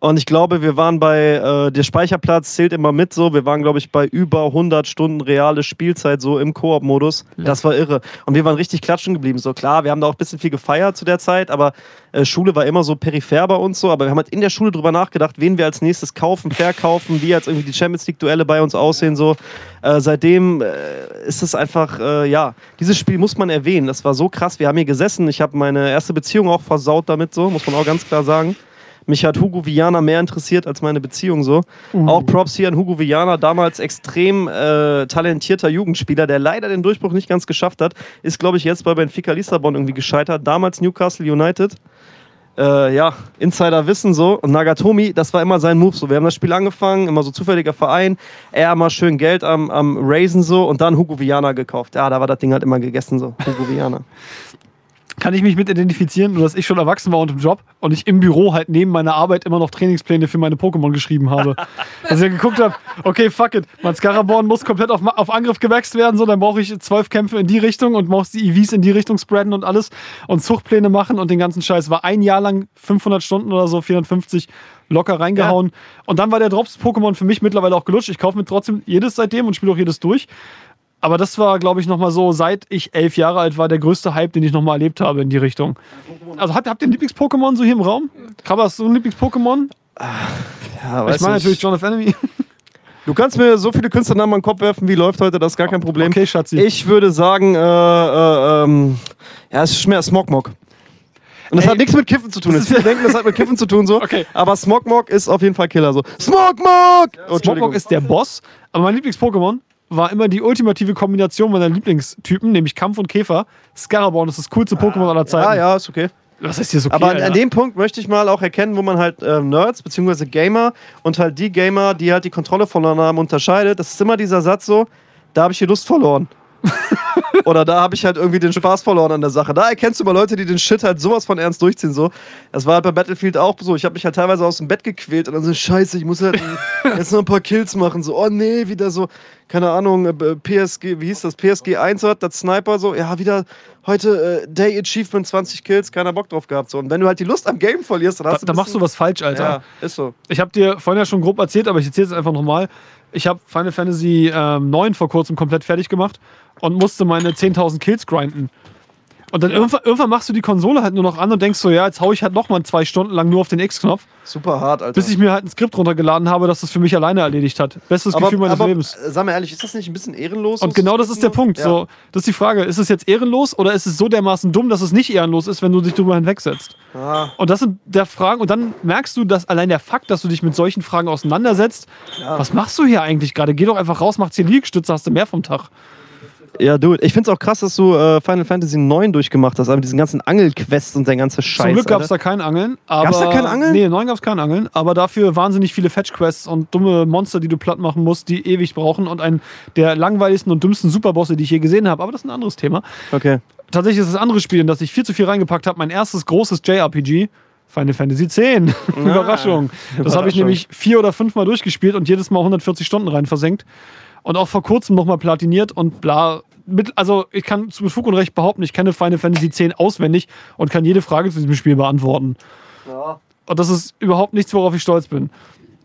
Und ich glaube, wir waren bei, äh, der Speicherplatz zählt immer mit so. Wir waren, glaube ich, bei über 100 Stunden reale Spielzeit so im Koop-Modus. Das war irre. Und wir waren richtig klatschen geblieben. So klar, wir haben da auch ein bisschen viel gefeiert zu der Zeit, aber äh, Schule war immer so peripher bei uns so. Aber wir haben halt in der Schule drüber nachgedacht, wen wir als nächstes kaufen, verkaufen, wie jetzt irgendwie die Champions League-Duelle bei uns aussehen so. Äh, seitdem äh, ist es einfach, äh, ja, dieses Spiel muss man erwähnen. Das war so krass. Wir haben hier gesessen. Ich habe meine erste Beziehung auch versaut damit so, muss man auch ganz klar sagen. Mich hat Hugo Viana mehr interessiert als meine Beziehung so. Auch Props hier an Hugo Viana, damals extrem äh, talentierter Jugendspieler, der leider den Durchbruch nicht ganz geschafft hat. Ist, glaube ich, jetzt bei Benfica Lissabon irgendwie gescheitert. Damals Newcastle United. Äh, ja, Insider wissen so. Und Nagatomi, das war immer sein Move so. Wir haben das Spiel angefangen, immer so zufälliger Verein. Er mal schön Geld am, am Raisen so und dann Hugo Viana gekauft. Ja, da war das Ding halt immer gegessen so. Hugo Viana. Kann ich mich mit identifizieren, nur dass ich schon erwachsen war und im Job und ich im Büro halt neben meiner Arbeit immer noch Trainingspläne für meine Pokémon geschrieben habe. Dass ich ja geguckt habe, okay, fuck it, mein Scaraborn muss komplett auf, auf Angriff gewächst werden, so, dann brauche ich zwölf Kämpfe in die Richtung und muss die EVs in die Richtung spreaden und alles und Zuchtpläne machen und den ganzen Scheiß. War ein Jahr lang 500 Stunden oder so, 450 locker reingehauen. Und dann war der Drops-Pokémon für mich mittlerweile auch gelutscht. Ich kaufe mir trotzdem jedes seitdem und spiele auch jedes durch. Aber das war, glaube ich, nochmal so, seit ich elf Jahre alt war, der größte Hype, den ich nochmal erlebt habe in die Richtung. Also habt, habt ihr ein Lieblings-Pokémon so hier im Raum? Krabber, hast du ein Lieblings-Pokémon? Ja, Ich meine natürlich John of Enemy. Du kannst mir so viele Künstlernamen an den Kopf werfen, wie läuft heute, das ist gar kein Problem. Okay, Schatzi. Ich würde sagen, äh, äh, ähm, ja, es ist mehr Smogmog. Und das Ey, hat nichts mit Kiffen zu tun. das viele denken, das hat mit Kiffen zu tun so. Okay. Aber Smogmog ist auf jeden Fall Killer so. Smogmog! Oh, Entschuldigung. Smogmog ist der Boss, aber mein Lieblings-Pokémon war immer die ultimative Kombination meiner Lieblingstypen, nämlich Kampf und Käfer. Scaraborn ist das coolste Pokémon aller Zeiten. Ja, ja, ist okay. Was ist hier so okay, Aber an, an dem Punkt möchte ich mal auch erkennen, wo man halt äh, Nerds bzw. Gamer und halt die Gamer, die halt die Kontrolle voneinander haben, unterscheidet. Das ist immer dieser Satz so, da habe ich die Lust verloren. Oder da habe ich halt irgendwie den Spaß verloren an der Sache. Da erkennst du mal Leute, die den Shit halt sowas von ernst durchziehen. So. Das war halt bei Battlefield auch so. Ich habe mich halt teilweise aus dem Bett gequält und dann so, scheiße, ich muss halt jetzt noch ein paar Kills machen. So, oh nee, wieder so, keine Ahnung, äh, PSG, wie hieß das? PSG 1 hat das Sniper so, ja, wieder heute äh, Day Achievement 20 Kills, keiner Bock drauf gehabt. So. Und wenn du halt die Lust am Game verlierst, dann da, hast du. da machst du was falsch, Alter. Ja, ist so. Ich habe dir vorhin ja schon grob erzählt, aber ich erzähle es einfach nochmal. Ich habe Final Fantasy ähm, 9 vor kurzem komplett fertig gemacht und musste meine 10.000 Kills grinden. Und dann irgendwann, irgendwann machst du die Konsole halt nur noch an und denkst so, ja, jetzt hau ich halt nochmal zwei Stunden lang nur auf den X-Knopf, Super hart, Alter. bis ich mir halt ein Skript runtergeladen habe, das das für mich alleine erledigt hat. Bestes aber, Gefühl meines aber, Lebens. äh, Sag mal ehrlich, ist das nicht ein bisschen ehrenlos? Und genau das ist der? Punkt. Ja. So, das ist die Frage, ist es jetzt ehrenlos oder ist es so dermaßen dumm, dass es nicht ehrenlos ist, wenn du dich drüber hinwegsetzt? Ah, Und das sind der Fragen, und dann merkst du, dass allein der Fakt, dass du dich mit solchen Fragen auseinandersetzt, was machst du hier eigentlich gerade? Geh doch einfach raus, mach 10 Liegestütze, hast du mehr vom Tag. Ja, dude. Ich find's auch krass, dass du äh, Final Fantasy 9 durchgemacht hast, aber diesen ganzen Angelquests und der ganze Scheiß. Zum Glück gab es Alter. da kein Angeln. Aber, Gab's da kein Angeln? Nee, 9 gab es kein Angeln, aber dafür wahnsinnig viele Fetch-Quests und dumme Monster, die du platt machen musst, die ewig brauchen und einen der langweiligsten und dümmsten Superbosse, die ich je gesehen habe. Aber das ist ein anderes Thema. Okay. Tatsächlich ist das andere Spiel, in das ich viel zu viel reingepackt habe, mein erstes großes JRPG. Final Fantasy X. Überraschung. Das habe ich nämlich vier oder fünfmal durchgespielt und jedes Mal 140 Stunden rein versenkt. Und auch vor kurzem nochmal platiniert und bla. Mit, also ich kann zu Fug und Recht behaupten, ich kenne Final Fantasy X auswendig und kann jede Frage zu diesem Spiel beantworten. Und das ist überhaupt nichts, worauf ich stolz bin.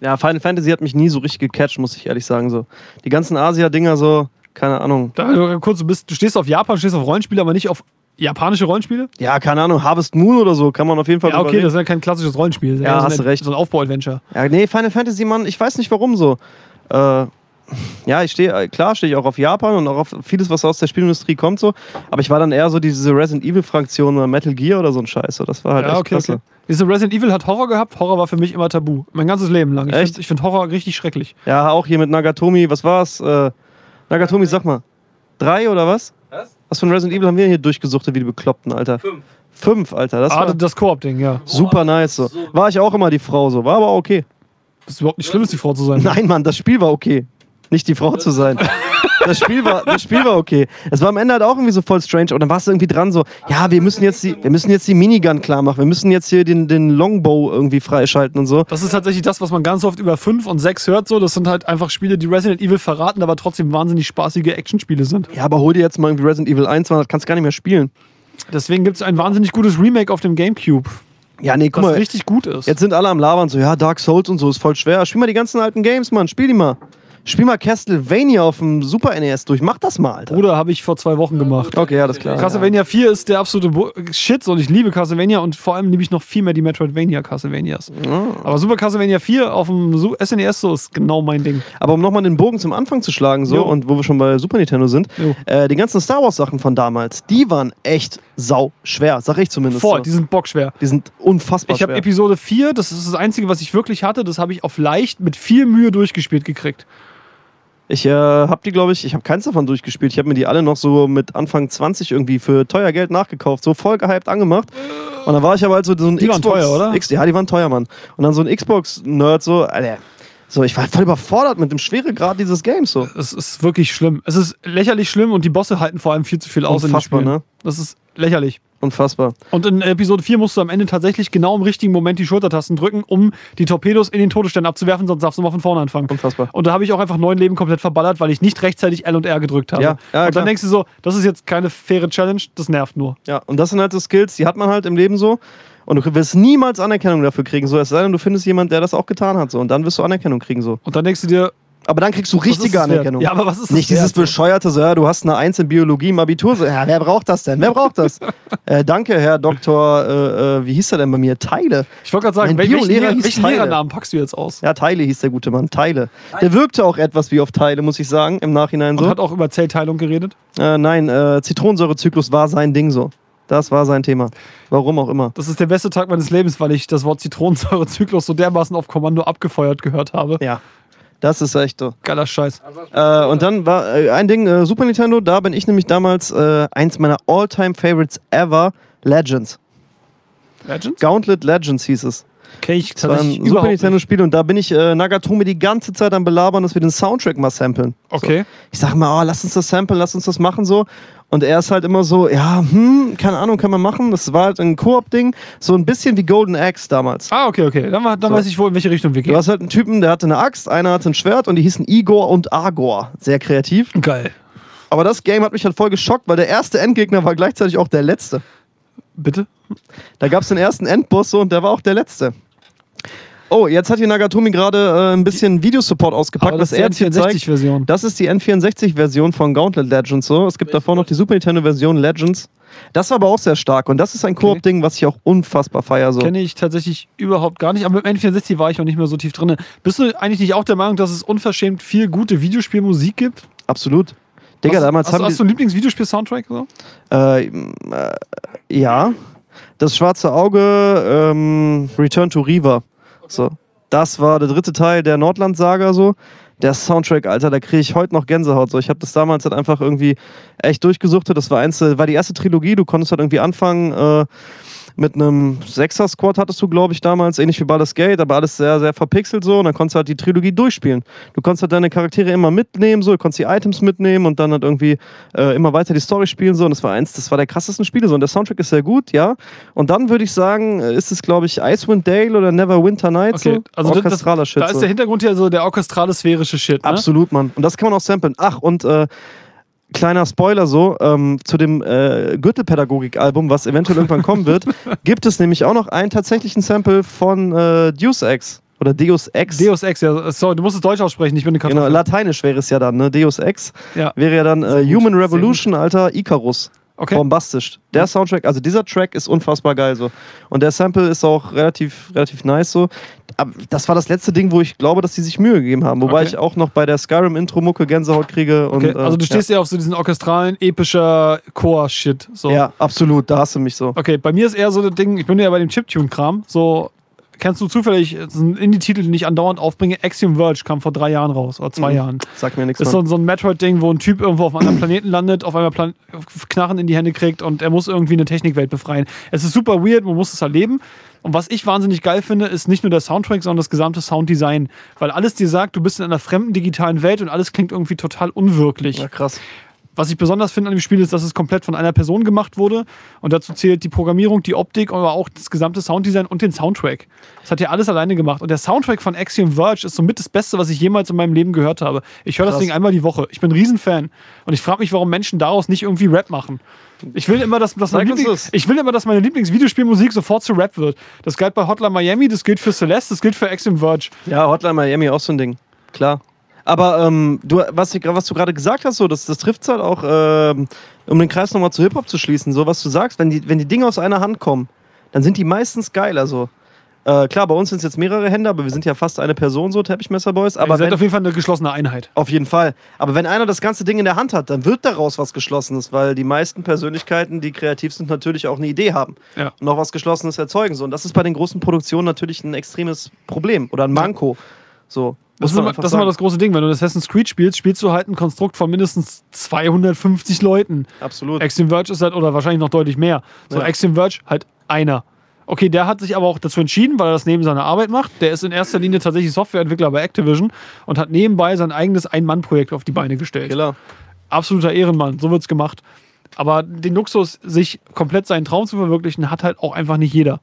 Ja, Final Fantasy hat mich nie so richtig gecatcht, muss ich ehrlich sagen. So. Die ganzen Asia-Dinger so, keine Ahnung. Da, du, kurz, du, bist, du stehst auf Japan, stehst auf Rollenspiele, aber nicht auf japanische Rollenspiele? Ja, keine Ahnung, Harvest Moon oder so, kann man auf jeden Fall Ja, okay, drüber das ist ja kein klassisches Rollenspiel. Ja, eher hast so du recht. So ein Aufbau-Adventure. Ja, nee, Final Fantasy, Mann, ich weiß nicht warum so. Äh, ja, ich stehe, klar stehe ich auch auf Japan und auch auf vieles, was aus der Spielindustrie kommt so. Aber ich war dann eher so diese Resident Evil-Fraktion oder Metal Gear oder so ein Scheiß. So. Das war halt Ja, echt okay, klasse. okay. Diese Resident Evil hat Horror gehabt. Horror war für mich immer tabu. Mein ganzes Leben lang. Ich Echt? find- Ich finde Horror richtig schrecklich. Ja, auch hier mit Nagatomi, was war's? Äh, Nagatomi, sag mal. Drei oder was? Was? Was von Resident Evil haben wir hier durchgesuchtet wie die Bekloppten, Alter? Fünf. Fünf, Alter. Das Ah, war das Koop-Ding, ja. super nice so. War ich auch immer die Frau so. War aber auch okay. Das ist überhaupt nicht schlimm, ist die Frau zu sein. Nein, Mann, das Spiel war okay. Nicht die Frau zu sein. Das Spiel war, das Spiel war okay. Es war am Ende halt auch irgendwie so voll strange. Und dann warst du irgendwie dran so, ja, wir müssen jetzt die, wir müssen jetzt die Minigun klar machen. Wir müssen jetzt hier den, den Longbow irgendwie freischalten und so. Das ist tatsächlich das, was man ganz oft über 5 und 6 hört. So. Das sind halt einfach Spiele, die Resident Evil verraten, aber trotzdem wahnsinnig spaßige Actionspiele sind. Ja, aber hol dir jetzt mal irgendwie Resident Evil 1, weil das kannst du gar nicht mehr spielen. Deswegen gibt es ein wahnsinnig gutes Remake auf dem Gamecube. Ja, nee, guck mal. richtig gut ist. Jetzt sind alle am Labern so, ja, Dark Souls und so ist voll schwer. Spiel mal die ganzen alten Games, Mann. Spiel die mal. Spiel mal Castlevania auf dem Super NES durch. Mach das mal, Alter. Bruder, habe ich vor zwei Wochen gemacht. Okay, ja, das ist klar. Castlevania 4 ist der absolute Bu Shit und ich liebe Castlevania und vor allem liebe ich noch viel mehr die Metroidvania Castlevanias. Aber Super Castlevania 4 auf dem SNES so ist genau mein Ding. Aber um nochmal den Bogen zum Anfang zu schlagen, so, Jo. und wo wir schon bei Super Nintendo sind, äh, die ganzen Star Wars Sachen von damals, die waren echt sau schwer, sag ich zumindest. Voll, so. die sind bockschwer. die sind unfassbar Ich habe schwer. Episode 4, das ist das Einzige, was ich wirklich hatte, das habe ich auf leicht mit viel Mühe durchgespielt gekriegt. Ich äh, habe die, glaube ich, ich habe keins davon durchgespielt. Ich habe mir die alle noch so mit Anfang 20 irgendwie für teuer Geld nachgekauft, so voll gehypt angemacht. Und dann war ich aber halt so, so ein Die waren Xbox. teuer, oder? X, ja, die waren teuer, Mann. Und dann so ein Xbox-Nerd, so, Alter. So, ich war voll überfordert mit dem Schweregrad dieses Games. So. Es ist wirklich schlimm. Es ist lächerlich schlimm und die Bosse halten vor allem viel zu viel aus Unfassbar, in den Spielen. ne? Das ist lächerlich. Unfassbar. Und in Episode 4 musst du am Ende tatsächlich genau im richtigen Moment die Schultertasten drücken, um die Torpedos in den Todesstern abzuwerfen, sonst darfst du mal von vorne anfangen. Unfassbar. Und da habe ich auch einfach neun Leben komplett verballert, weil ich nicht rechtzeitig L und R gedrückt habe. Ja, ja, und dann klar. denkst du so, das ist jetzt keine faire Challenge, das nervt nur. Ja, und das sind halt so Skills, die hat man halt im Leben so. Und du wirst niemals Anerkennung dafür kriegen, so es sei denn, du findest jemanden, der das auch getan hat. So. Und dann wirst du Anerkennung kriegen. so. Und dann denkst du dir, Aber dann kriegst du richtige? Anerkennung. Ja, aber was ist das Nicht dieses wert? bescheuerte, so, ja, du hast eine Eins in Biologie im Abitur. So, ja, wer braucht das denn? Wer braucht das? äh, danke, Herr Doktor, äh, äh, wie hieß er denn bei mir? Teile. Ich wollte gerade sagen, welchen, Biolehrer Lehrer, hieß welchen Teile. Lehrernamen packst du jetzt aus? Ja, Teile hieß der gute Mann. Teile. Der wirkte auch etwas wie auf Teile, muss ich sagen, im Nachhinein Und so. hat auch über Zellteilung geredet. Äh, nein, äh, Zitronensäurezyklus war sein Ding so. Das war sein Thema. Warum auch immer. Das ist der beste Tag meines Lebens, weil ich das Wort Zitronensäurezyklus so dermaßen auf Kommando abgefeuert gehört habe. Ja. Das ist echt so. Geiler Scheiß. Äh, und dann war äh, ein Ding, äh, Super Nintendo, da bin ich nämlich damals äh, eins meiner All-Time-Favorites ever, Legends. Legends? Gauntlet Legends hieß es. Kenn ich Das war tatsächlich ein Super. Nintendo-Spiel und da bin ich äh, Nagatomi die ganze Zeit am Belabern, dass wir den Soundtrack mal samplen. Okay. Ich sag mal, oh, lass uns das samplen, lass uns das machen so. Und er ist halt immer so, ja, hm, keine Ahnung, kann man machen. Das war halt ein Koop-Ding, so ein bisschen wie Golden Axe damals. Ah, okay, okay. Dann, dann So. weiß ich wohl, in welche Richtung wir Du gehen. hast halt einen Typen, der hatte eine Axt, einer hatte ein Schwert und die hießen Igor und Agor. Sehr kreativ. Geil. Aber das Game hat mich halt voll geschockt, weil der erste Endgegner war gleichzeitig auch der letzte. Bitte? Da gab es den ersten Endboss so, und der war auch der letzte. Oh, jetzt hat hier Nagatomi gerade äh, ein bisschen Videosupport ausgepackt, das was ist er hier zeigt. N64-Version. Das ist die N64-Version von Gauntlet Legends so. Es gibt davor noch die Super Nintendo-Version Legends. Das war aber auch sehr stark und das ist ein Koop-Ding, was ich auch unfassbar feier. So. Kenne ich tatsächlich überhaupt gar nicht. Aber mit N64 war ich auch nicht mehr so tief drin. Bist du eigentlich nicht auch der Meinung, dass es unverschämt viel gute Videospielmusik gibt? Absolut. Digga, hast, damals hast, haben hast du einen Lieblingsvideospiel-Soundtrack? So? äh, äh, ja, das schwarze Auge, ähm, Return to Riva. So, das war der dritte Teil der Nordland-Saga so. Der Soundtrack, Alter, da kriege ich heute noch Gänsehaut. So, ich habe das damals halt einfach irgendwie echt durchgesuchtet. Das war eins, äh, war die erste Trilogie. Du konntest halt irgendwie anfangen äh, mit einem Sechser-Squad hattest du, glaube ich, damals, ähnlich wie Baldur's Gate, aber alles sehr, sehr verpixelt so. Und dann konntest du halt die Trilogie durchspielen. Du konntest halt deine Charaktere immer mitnehmen, so, du konntest die Items mitnehmen und dann halt irgendwie äh, immer weiter die Story spielen so. Und das war eins, das war der krassesten Spiele so. Und der Soundtrack ist sehr gut, ja. Und dann würde ich sagen, ist es, glaube ich, Icewind Dale oder Never Winter Night Okay, so. also das- Orchestraler Shit. Da ist der Hintergrund ja so der orchestrale sphärische Shit. Ne? Absolut, Mann. Und das kann man auch samplen. Ach, und äh, kleiner Spoiler so, ähm, zu dem äh, Gürtelpädagogik-Album, was eventuell irgendwann kommen wird, gibt es nämlich auch noch einen tatsächlichen Sample von äh, Deus Ex. Oder Deus Ex. Deus Ex, ja. Sorry, du musst es deutsch aussprechen, ich bin eine Genau, Kartoffel. lateinisch wäre es ja dann, ne? Deus Ex. ja. Wäre ja dann äh, Human Revolution, alter Icarus. Okay. Bombastisch. Der Soundtrack, also dieser Track ist unfassbar geil so. Und der Sample ist auch relativ, relativ nice so. Aber das war das letzte Ding, wo ich glaube, dass sie sich Mühe gegeben haben. Wobei Okay. ich auch noch bei der Skyrim-Intro-Mucke Gänsehaut kriege. Und, Okay, also du äh, stehst ja. auf so diesen orchestralen, epischer Core-Shit. So. Ja. ja, absolut, da hast du mich so. Okay, bei mir ist eher so das Ding, ich bin ja bei dem Chiptune-Kram. So, kennst du zufällig, das ist ein Indie-Titel, den ich andauernd aufbringe, Axiom Verge kam vor drei Jahren raus, oder zwei Mhm. Jahren. Sag mir nichts. Das ist so, so ein Metroid-Ding, wo ein Typ irgendwo auf einem anderen Planeten landet, auf einmal Plan Knarren in die Hände kriegt und er muss irgendwie eine Technikwelt befreien. Es ist super weird, man muss es erleben. Und was ich wahnsinnig geil finde, ist nicht nur der Soundtrack, sondern das gesamte Sounddesign. Weil alles dir sagt, du bist in einer fremden digitalen Welt und alles klingt irgendwie total unwirklich. Ja, krass. Was ich besonders finde an dem Spiel ist, dass es komplett von einer Person gemacht wurde. Und dazu zählt die Programmierung, die Optik, aber auch das gesamte Sounddesign und den Soundtrack. Das hat ja alles alleine gemacht. Und der Soundtrack von Axiom Verge ist somit das Beste, was ich jemals in meinem Leben gehört habe. Ich höre das. Ding einmal die Woche. Ich bin ein Riesenfan. Und ich frage mich, warum Menschen daraus nicht irgendwie Rap machen. Ich will immer, dass, dass meine uns Liebling- das. ich will immer, dass meine Lieblingsvideospielmusik sofort zu Rap wird. Das gilt bei Hotline Miami, das gilt für Celeste, das gilt für Axiom Verge. Ja, Hotline Miami auch so ein Ding. Klar. Aber ähm, du, was, ich- was du gerade gesagt hast, so, das, das trifft halt auch, ähm, um den Kreis nochmal zu Hip-Hop zu schließen, so was du sagst, wenn die, wenn die Dinge aus einer Hand kommen, dann sind die meistens geil. Also, äh, klar, bei uns sind es jetzt mehrere Hände, aber wir sind ja fast eine Person, so Teppichmesser-Boys. Aber Aber Ihr seid wenn, auf jeden Fall eine geschlossene Einheit. auf jeden Fall. Aber wenn einer das ganze Ding in der Hand hat, dann wird daraus was Geschlossenes, weil die meisten Persönlichkeiten, die kreativ sind, natürlich auch eine Idee haben Ja. und auch was Geschlossenes erzeugen. So. Und das ist bei den großen Produktionen natürlich ein extremes Problem oder ein Manko. So. Das ist, das ist sagen. das große Ding. Wenn du Assassin's Creed spielst, spielst du halt ein Konstrukt von mindestens 250 Leuten. Absolut. Axiom Verge ist halt, oder wahrscheinlich noch deutlich mehr. So, Ja. Axiom Verge halt einer. Okay, der hat sich aber auch dazu entschieden, weil er das neben seiner Arbeit macht. Der ist in erster Linie tatsächlich Softwareentwickler bei Activision und hat nebenbei sein eigenes Ein-Mann-Projekt auf die Beine gestellt. Killer. Absoluter Ehrenmann, so wird's gemacht. Aber den Luxus, sich komplett seinen Traum zu verwirklichen, hat halt auch einfach nicht jeder.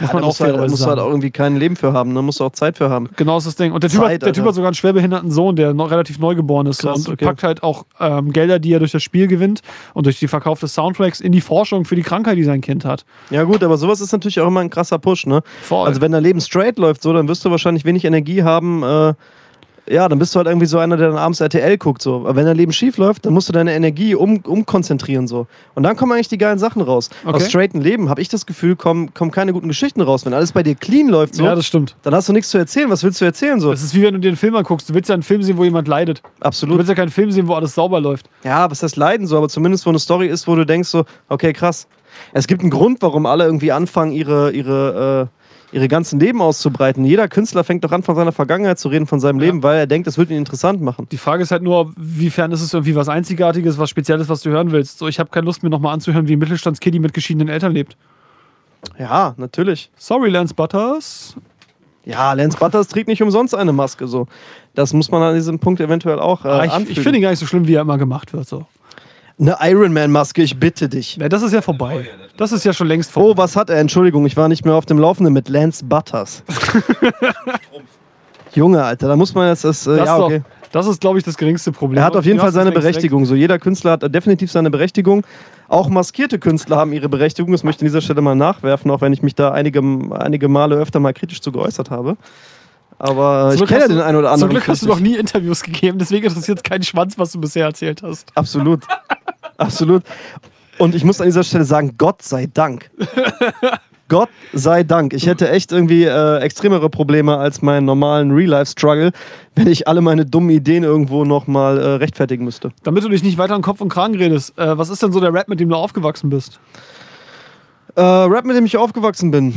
Muss da man auch halt, fairerweise musst du halt auch irgendwie kein Leben für haben, da musst du auch Zeit für haben. Genau ist das Ding. Und der, typ, Zeit, hat, der Typ hat sogar einen schwerbehinderten Sohn, der noch relativ neu geboren ist. Krass, und okay. packt halt auch ähm, Gelder, die er durch das Spiel gewinnt und durch die Verkauf des Soundtracks in die Forschung für die Krankheit, die sein Kind hat. Ja gut, aber sowas ist natürlich auch immer ein krasser Push, ne? Voll. Also wenn dein Leben straight läuft, so, dann wirst du wahrscheinlich wenig Energie haben. Äh, ja, dann bist du halt irgendwie so einer, der dann abends RTL guckt. So. Aber wenn dein Leben schief läuft, dann musst du deine Energie um, umkonzentrieren. So. Und dann kommen eigentlich die geilen Sachen raus. Okay. Aus straighten Leben habe ich das Gefühl, kommen, kommen keine guten Geschichten raus. Wenn alles bei dir clean läuft, so, ja, das stimmt. dann hast du nichts zu erzählen. Was willst du erzählen? So? Das ist wie wenn du dir einen Film anguckst. Du willst ja einen Film sehen, wo jemand leidet. Du Absolut. willst ja keinen Film sehen, wo alles sauber läuft. Ja, was heißt leiden so, aber zumindest wo eine Story ist, wo du denkst so, okay, krass. Es gibt einen Grund, warum alle irgendwie anfangen, ihre, ihre, äh, ihre ganzen Leben auszubreiten. Jeder Künstler fängt doch an, von seiner Vergangenheit zu reden, von seinem Ja. Leben, weil er denkt, es wird ihn interessant machen. Die Frage ist halt nur, wiefern ist es irgendwie was Einzigartiges, was Spezielles, was du hören willst. So, ich habe keine Lust, mir nochmal anzuhören, wie ein Mittelstandskiddy mit geschiedenen Eltern lebt. Ja, natürlich. Sorry, Lance Butters. Ja, Lance Butters trägt nicht umsonst eine Maske. So. Das muss man an diesem Punkt eventuell auch äh, Ah, ich ich finde ihn gar nicht so schlimm, wie er immer gemacht wird. So. Eine Ironman-Maske, ich bitte dich. Ja, das ist ja vorbei. Das ist ja schon längst vorbei. Oh, was hat er? Entschuldigung, ich war nicht mehr auf dem Laufenden mit Lance Butters. Junge, Alter, da muss man jetzt das. Äh, das, ja, ist okay. doch, das ist, glaube ich, das geringste Problem. Er hat auf jeden Fall seine. Berechtigung. So, jeder Künstler hat definitiv seine Berechtigung. Auch maskierte Künstler haben ihre Berechtigung. Das möchte ich an dieser Stelle mal nachwerfen, auch wenn ich mich da einige, einige Male öfter mal kritisch zu geäußert habe. Aber Zum ich kenne ja den einen oder anderen. Zum Glück hast du noch nie Interviews gegeben, deswegen interessiert es keinen Schwanz, was du bisher erzählt hast. Absolut. Absolut. Und ich muss an dieser Stelle sagen, Gott sei Dank. Gott sei Dank. Ich hätte echt irgendwie äh, extremere Probleme als meinen normalen Real-Life-Struggle, wenn ich alle meine dummen Ideen irgendwo nochmal äh, rechtfertigen müsste. Damit du dich nicht weiter an Kopf und Kragen redest, äh, was ist denn so der Rap, mit dem du aufgewachsen bist? Äh, Rap, mit dem ich aufgewachsen bin.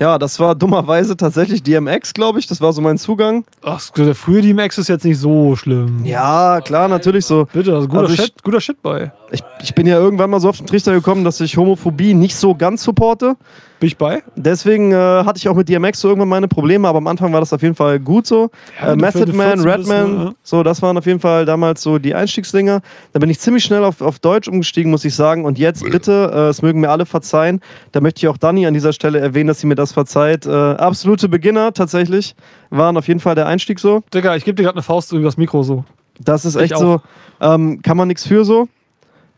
Ja, das war dummerweise tatsächlich DMX, glaube ich. Das war so mein Zugang. Ach, der frühe DMX ist jetzt nicht so schlimm. Ja, klar, natürlich so. Bitte, also guter, Also ich- Shit, guter Shit bei. Ich, ich bin ja irgendwann mal so auf den Trichter gekommen, dass ich Homophobie nicht so ganz supporte. Bin ich bei? Deswegen äh, hatte ich auch mit DMX so irgendwann meine Probleme, aber am Anfang war das auf jeden Fall gut so. Ja, äh, Method 14 Man, Redman, ne, so, das waren auf jeden Fall damals so die Einstiegsdinger. Da bin ich ziemlich schnell auf, auf Deutsch umgestiegen, muss ich sagen. Und jetzt bitte, äh, es mögen mir alle verzeihen. Da möchte ich auch Dani an dieser Stelle erwähnen, dass sie mir das verzeiht. Äh, absolute Beginner tatsächlich waren auf jeden Fall der Einstieg so. Digga, ich gebe dir gerade eine Faust über das Mikro so. Das ist echt so, ähm, kann man nichts für so.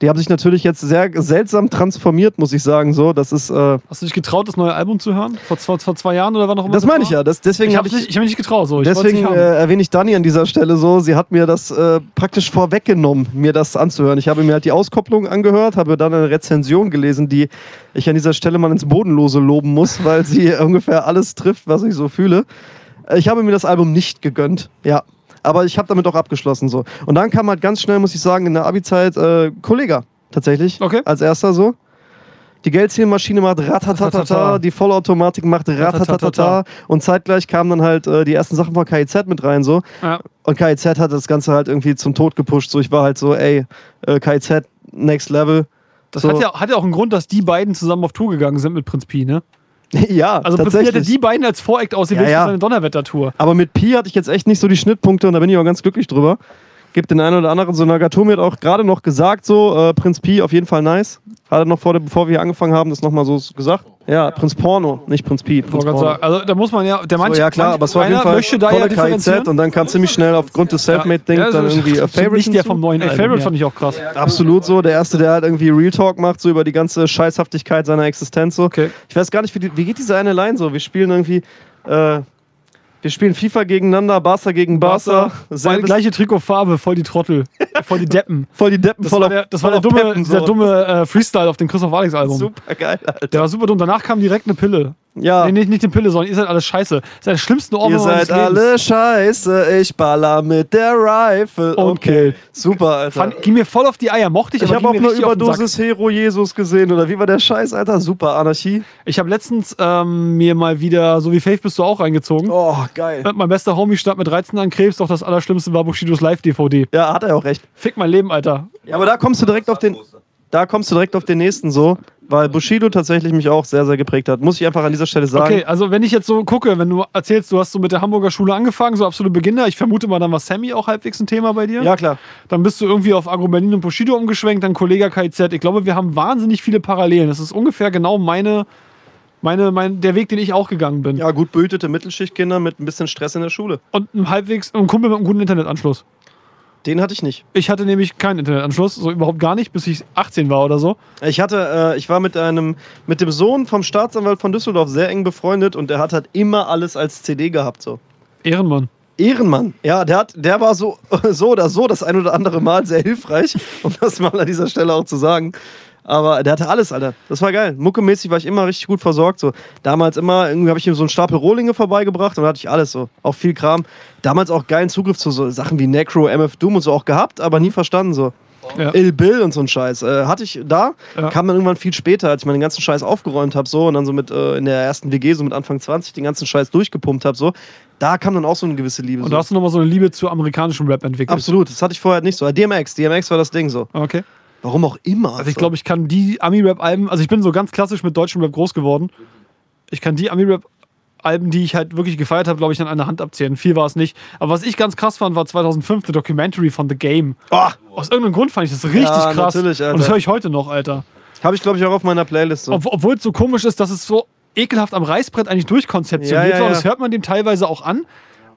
Die haben sich natürlich jetzt sehr seltsam transformiert, muss ich sagen. So, das ist, äh, Hast du dich getraut, das neue Album zu hören? Vor, vor, vor zwei Jahren oder wann auch immer? das meine ich war? ja. Das, deswegen Ich habe ich, nicht, ich hab mich nicht getraut. So. Ich Deswegen äh, erwähne ich Dani an dieser Stelle so. Sie hat mir das äh, praktisch vorweggenommen, mir das anzuhören. Ich habe mir halt die Auskopplung angehört, habe dann eine Rezension gelesen, die ich an dieser Stelle mal ins Bodenlose loben muss, weil sie ungefähr alles trifft, was ich so fühle. Äh, Ich habe mir das Album nicht gegönnt. Ja. Aber ich habe damit auch abgeschlossen so. Und dann kam halt ganz schnell, muss ich sagen, in der Abi-Zeit äh, Kollega tatsächlich. Okay. Als erster so. Die Geldzählmaschine macht ratatatata, Ratatata. die Vollautomatik macht Ratatatata. und zeitgleich kamen dann halt äh, die ersten Sachen von KIZ mit rein so. ja. Und KIZ hat das Ganze halt irgendwie zum Tod gepusht. So, ich war halt so, ey, äh, KIZ, next level. Das so. hat, ja, hat ja auch einen Grund, dass die beiden zusammen auf Tour gegangen sind mit Prinz Pi, ne? ja, Also tatsächlich. hatte die beiden als Voreact ausgewählt Ja, ja. für seine Donnerwetter-Tour. Aber mit Pi hatte ich jetzt echt nicht so die Schnittpunkte und da bin ich auch ganz glücklich drüber. Gibt den einen oder anderen. So Nagatomi hat auch gerade noch gesagt, so äh, Prinz Pi auf jeden Fall nice. Hat er noch vor, bevor wir hier angefangen haben, das nochmal so gesagt. Ja, Prinz Porno, nicht Prinz Pi. Prinz Porno. sagen, Also da muss man ja, der So, manche, ja klar, aber es war auf jeden Fall möchte da ja. KIZ und dann kam ziemlich schnell aufgrund des Selfmade-Dings Ja, dann irgendwie stimmt Favorite Nicht der vom neuen Ey, Favorite ja. fand ich auch krass. Absolut so. Der erste, der halt irgendwie Real Talk macht, so über die ganze Scheißhaftigkeit seiner Existenz. So. Okay. Ich weiß gar nicht, wie, die, wie geht diese eine Line so? Wir spielen irgendwie, äh, wir spielen FIFA gegeneinander, Barca gegen Barca. Selbes- gleiche Trikotfarbe, voll die Trottel, voll die Deppen. voll die Deppen, Das voll war der, das war der dumme, Peppen, so. dumme äh, Freestyle auf dem Christoph Alex Album. Super geil, Alter. Der war super dumm. Danach kam direkt eine Pille. Ja. Nee, nicht, nicht eine Pille, sondern ihr seid alles scheiße. Das ist der schlimmste Ohrwurm Ihr seid alle scheiße, ich baller mit der Rifle. Okay. Super, Alter. Fand, ging mir voll auf die Eier, mochte ich, ich habe auch eine Sack. Überdosis Hero Jesus gesehen, oder wie war der Scheiß, Alter? Super, Anarchie. Ich habe letztens ähm, mir mal wieder, so wie Faith bist du auch reingezogen. Oh, geil. Mein bester Homie starb mit 13 an Krebs, doch das Allerschlimmste war Bushidos Live-DVD. Ja, hat er auch recht. Fick mein Leben, Alter. Ja, aber da kommst du direkt auf den, da kommst du direkt auf den nächsten so, weil Bushido tatsächlich mich auch sehr, sehr geprägt hat. Muss ich einfach an dieser Stelle sagen. Okay, also wenn ich jetzt so gucke, wenn du erzählst, du hast so mit der Hamburger Schule angefangen, so absolute Beginner, ich vermute mal, dann war Sammy auch halbwegs ein Thema bei dir. Ja, klar. Dann bist du irgendwie auf Agro Berlin und Bushido umgeschwenkt, dann Kollega KIZ. Ich glaube, wir haben wahnsinnig viele Parallelen. Das ist ungefähr genau meine, meine, mein, der Weg, den ich auch gegangen bin. Ja, gut behütete Mittelschichtkinder mit ein bisschen Stress in der Schule. Und ein halbwegs, ein Kumpel mit einem guten Internetanschluss. Den hatte ich nicht. Ich hatte nämlich keinen Internetanschluss, so überhaupt gar nicht, bis ich 18 war oder so. Ich hatte, äh, ich war mit einem, mit dem Sohn vom Staatsanwalt von Düsseldorf sehr eng befreundet und der hat halt immer alles als CD gehabt so. Ehrenmann. Ehrenmann. Ja, der, hat, der war so, so oder so das ein oder andere Mal sehr hilfreich, um das mal an dieser Stelle auch zu sagen. Aber der hatte alles, Alter. Das war geil. Muckemäßig war ich immer richtig gut versorgt. So. Damals immer, irgendwie habe ich ihm so einen Stapel Rohlinge vorbeigebracht und da hatte ich alles so. Auch viel Kram. Damals auch geilen Zugriff zu so Sachen wie Necro, MF Doom und so auch gehabt, aber nie verstanden so. Ja. Ill Bill und so ein Scheiß. Äh, hatte ich da, Ja. kam dann irgendwann viel später, als ich meinen ganzen Scheiß aufgeräumt habe, so und dann so mit äh, in der ersten WG, so mit Anfang 20, den ganzen Scheiß durchgepumpt habe, so. Da kam dann auch so eine gewisse Liebe. Und so. da hast du nochmal so eine Liebe zu amerikanischem Rap entwickelt. Absolut, das hatte ich vorher nicht so. DMX, DMX war das Ding so. Okay. Warum auch immer. Also ich glaube, ich kann die Ami-Rap-Alben, also ich bin so ganz klassisch mit deutschem Rap groß geworden. Ich kann die Ami-Rap-Alben, die ich halt wirklich gefeiert habe, glaube ich, an einer Hand abzählen. Viel war es nicht. Aber was ich ganz krass fand, war 2005 The Documentary von The Game. oh, Aus irgendeinem Grund fand ich das richtig Ja, krass. natürlich, Alter. Und das höre ich heute noch, Alter. habe ich glaube ich auch auf meiner Playlist so. Ob, obwohl es so komisch ist, dass es so ekelhaft am Reißbrett eigentlich durchkonzeptioniert Ja, ja, war. Ja. das hört man dem teilweise auch an.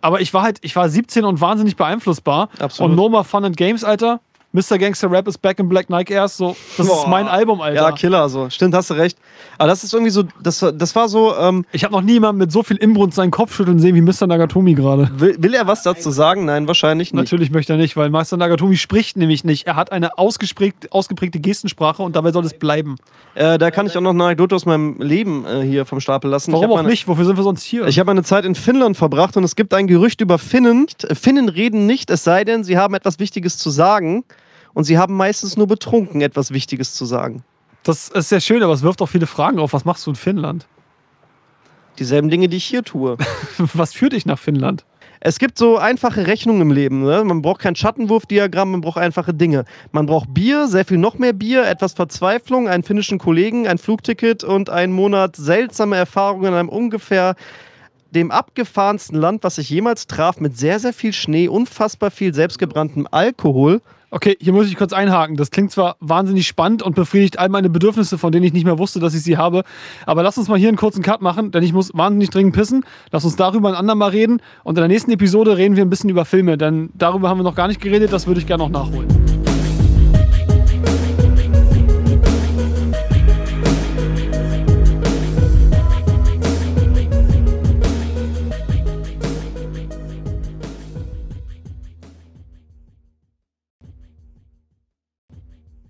Aber ich war halt, ich war 17 und wahnsinnig beeinflussbar. Absolut. Und No More Fun and Games, Alter. Mr. Gangster Rap is back in Black Nike Airs. So, das ist Boah. mein Album, Alter. Ja, Killer so. Stimmt, hast du recht. Aber das ist irgendwie so, das, war- das war so, ähm, Ich habe noch nie jemanden mit so viel Inbrunst seinen Kopf schütteln sehen wie Mr. Nagatomi gerade. will, will er was dazu sagen? Nein, wahrscheinlich nicht. Natürlich möchte er nicht, weil Meister Nagatomi spricht nämlich nicht. Er hat eine ausgeprägte Gestensprache und dabei soll es bleiben. Äh, da kann ich auch noch eine Anekdote aus meinem Leben äh, hier vom Stapel lassen. Warum auch meine, nicht? Wofür sind wir sonst hier? Ich habe eine Zeit in Finnland verbracht und es gibt ein Gerücht über Finnen. Finnen reden nicht, es sei denn, sie haben etwas Wichtiges zu sagen. Und sie haben meistens nur betrunken etwas Wichtiges zu sagen. das ist sehr schön, aber es wirft auch viele Fragen auf. Was machst du in Finnland? Dieselben Dinge, die ich hier tue. Was führt dich nach Finnland? Es gibt so einfache Rechnungen im Leben. Ne? Man braucht kein Schattenwurfdiagramm, man braucht einfache Dinge. Man braucht Bier, sehr viel noch mehr Bier, etwas Verzweiflung, einen finnischen Kollegen, ein Flugticket und einen Monat seltsame Erfahrungen in einem ungefähr dem abgefahrensten Land, was ich jemals traf, mit sehr, sehr viel Schnee, unfassbar viel selbstgebranntem Alkohol. Okay, hier muss ich kurz einhaken. Das klingt zwar wahnsinnig spannend und befriedigt all meine Bedürfnisse, von denen ich nicht mehr wusste, dass ich sie habe. Aber lass uns mal hier einen kurzen Cut machen, denn ich muss wahnsinnig dringend pissen. Lass uns darüber ein andermal reden. Und in der nächsten Episode reden wir ein bisschen über Filme, denn darüber haben wir noch gar nicht geredet. Das würde ich gerne noch nachholen.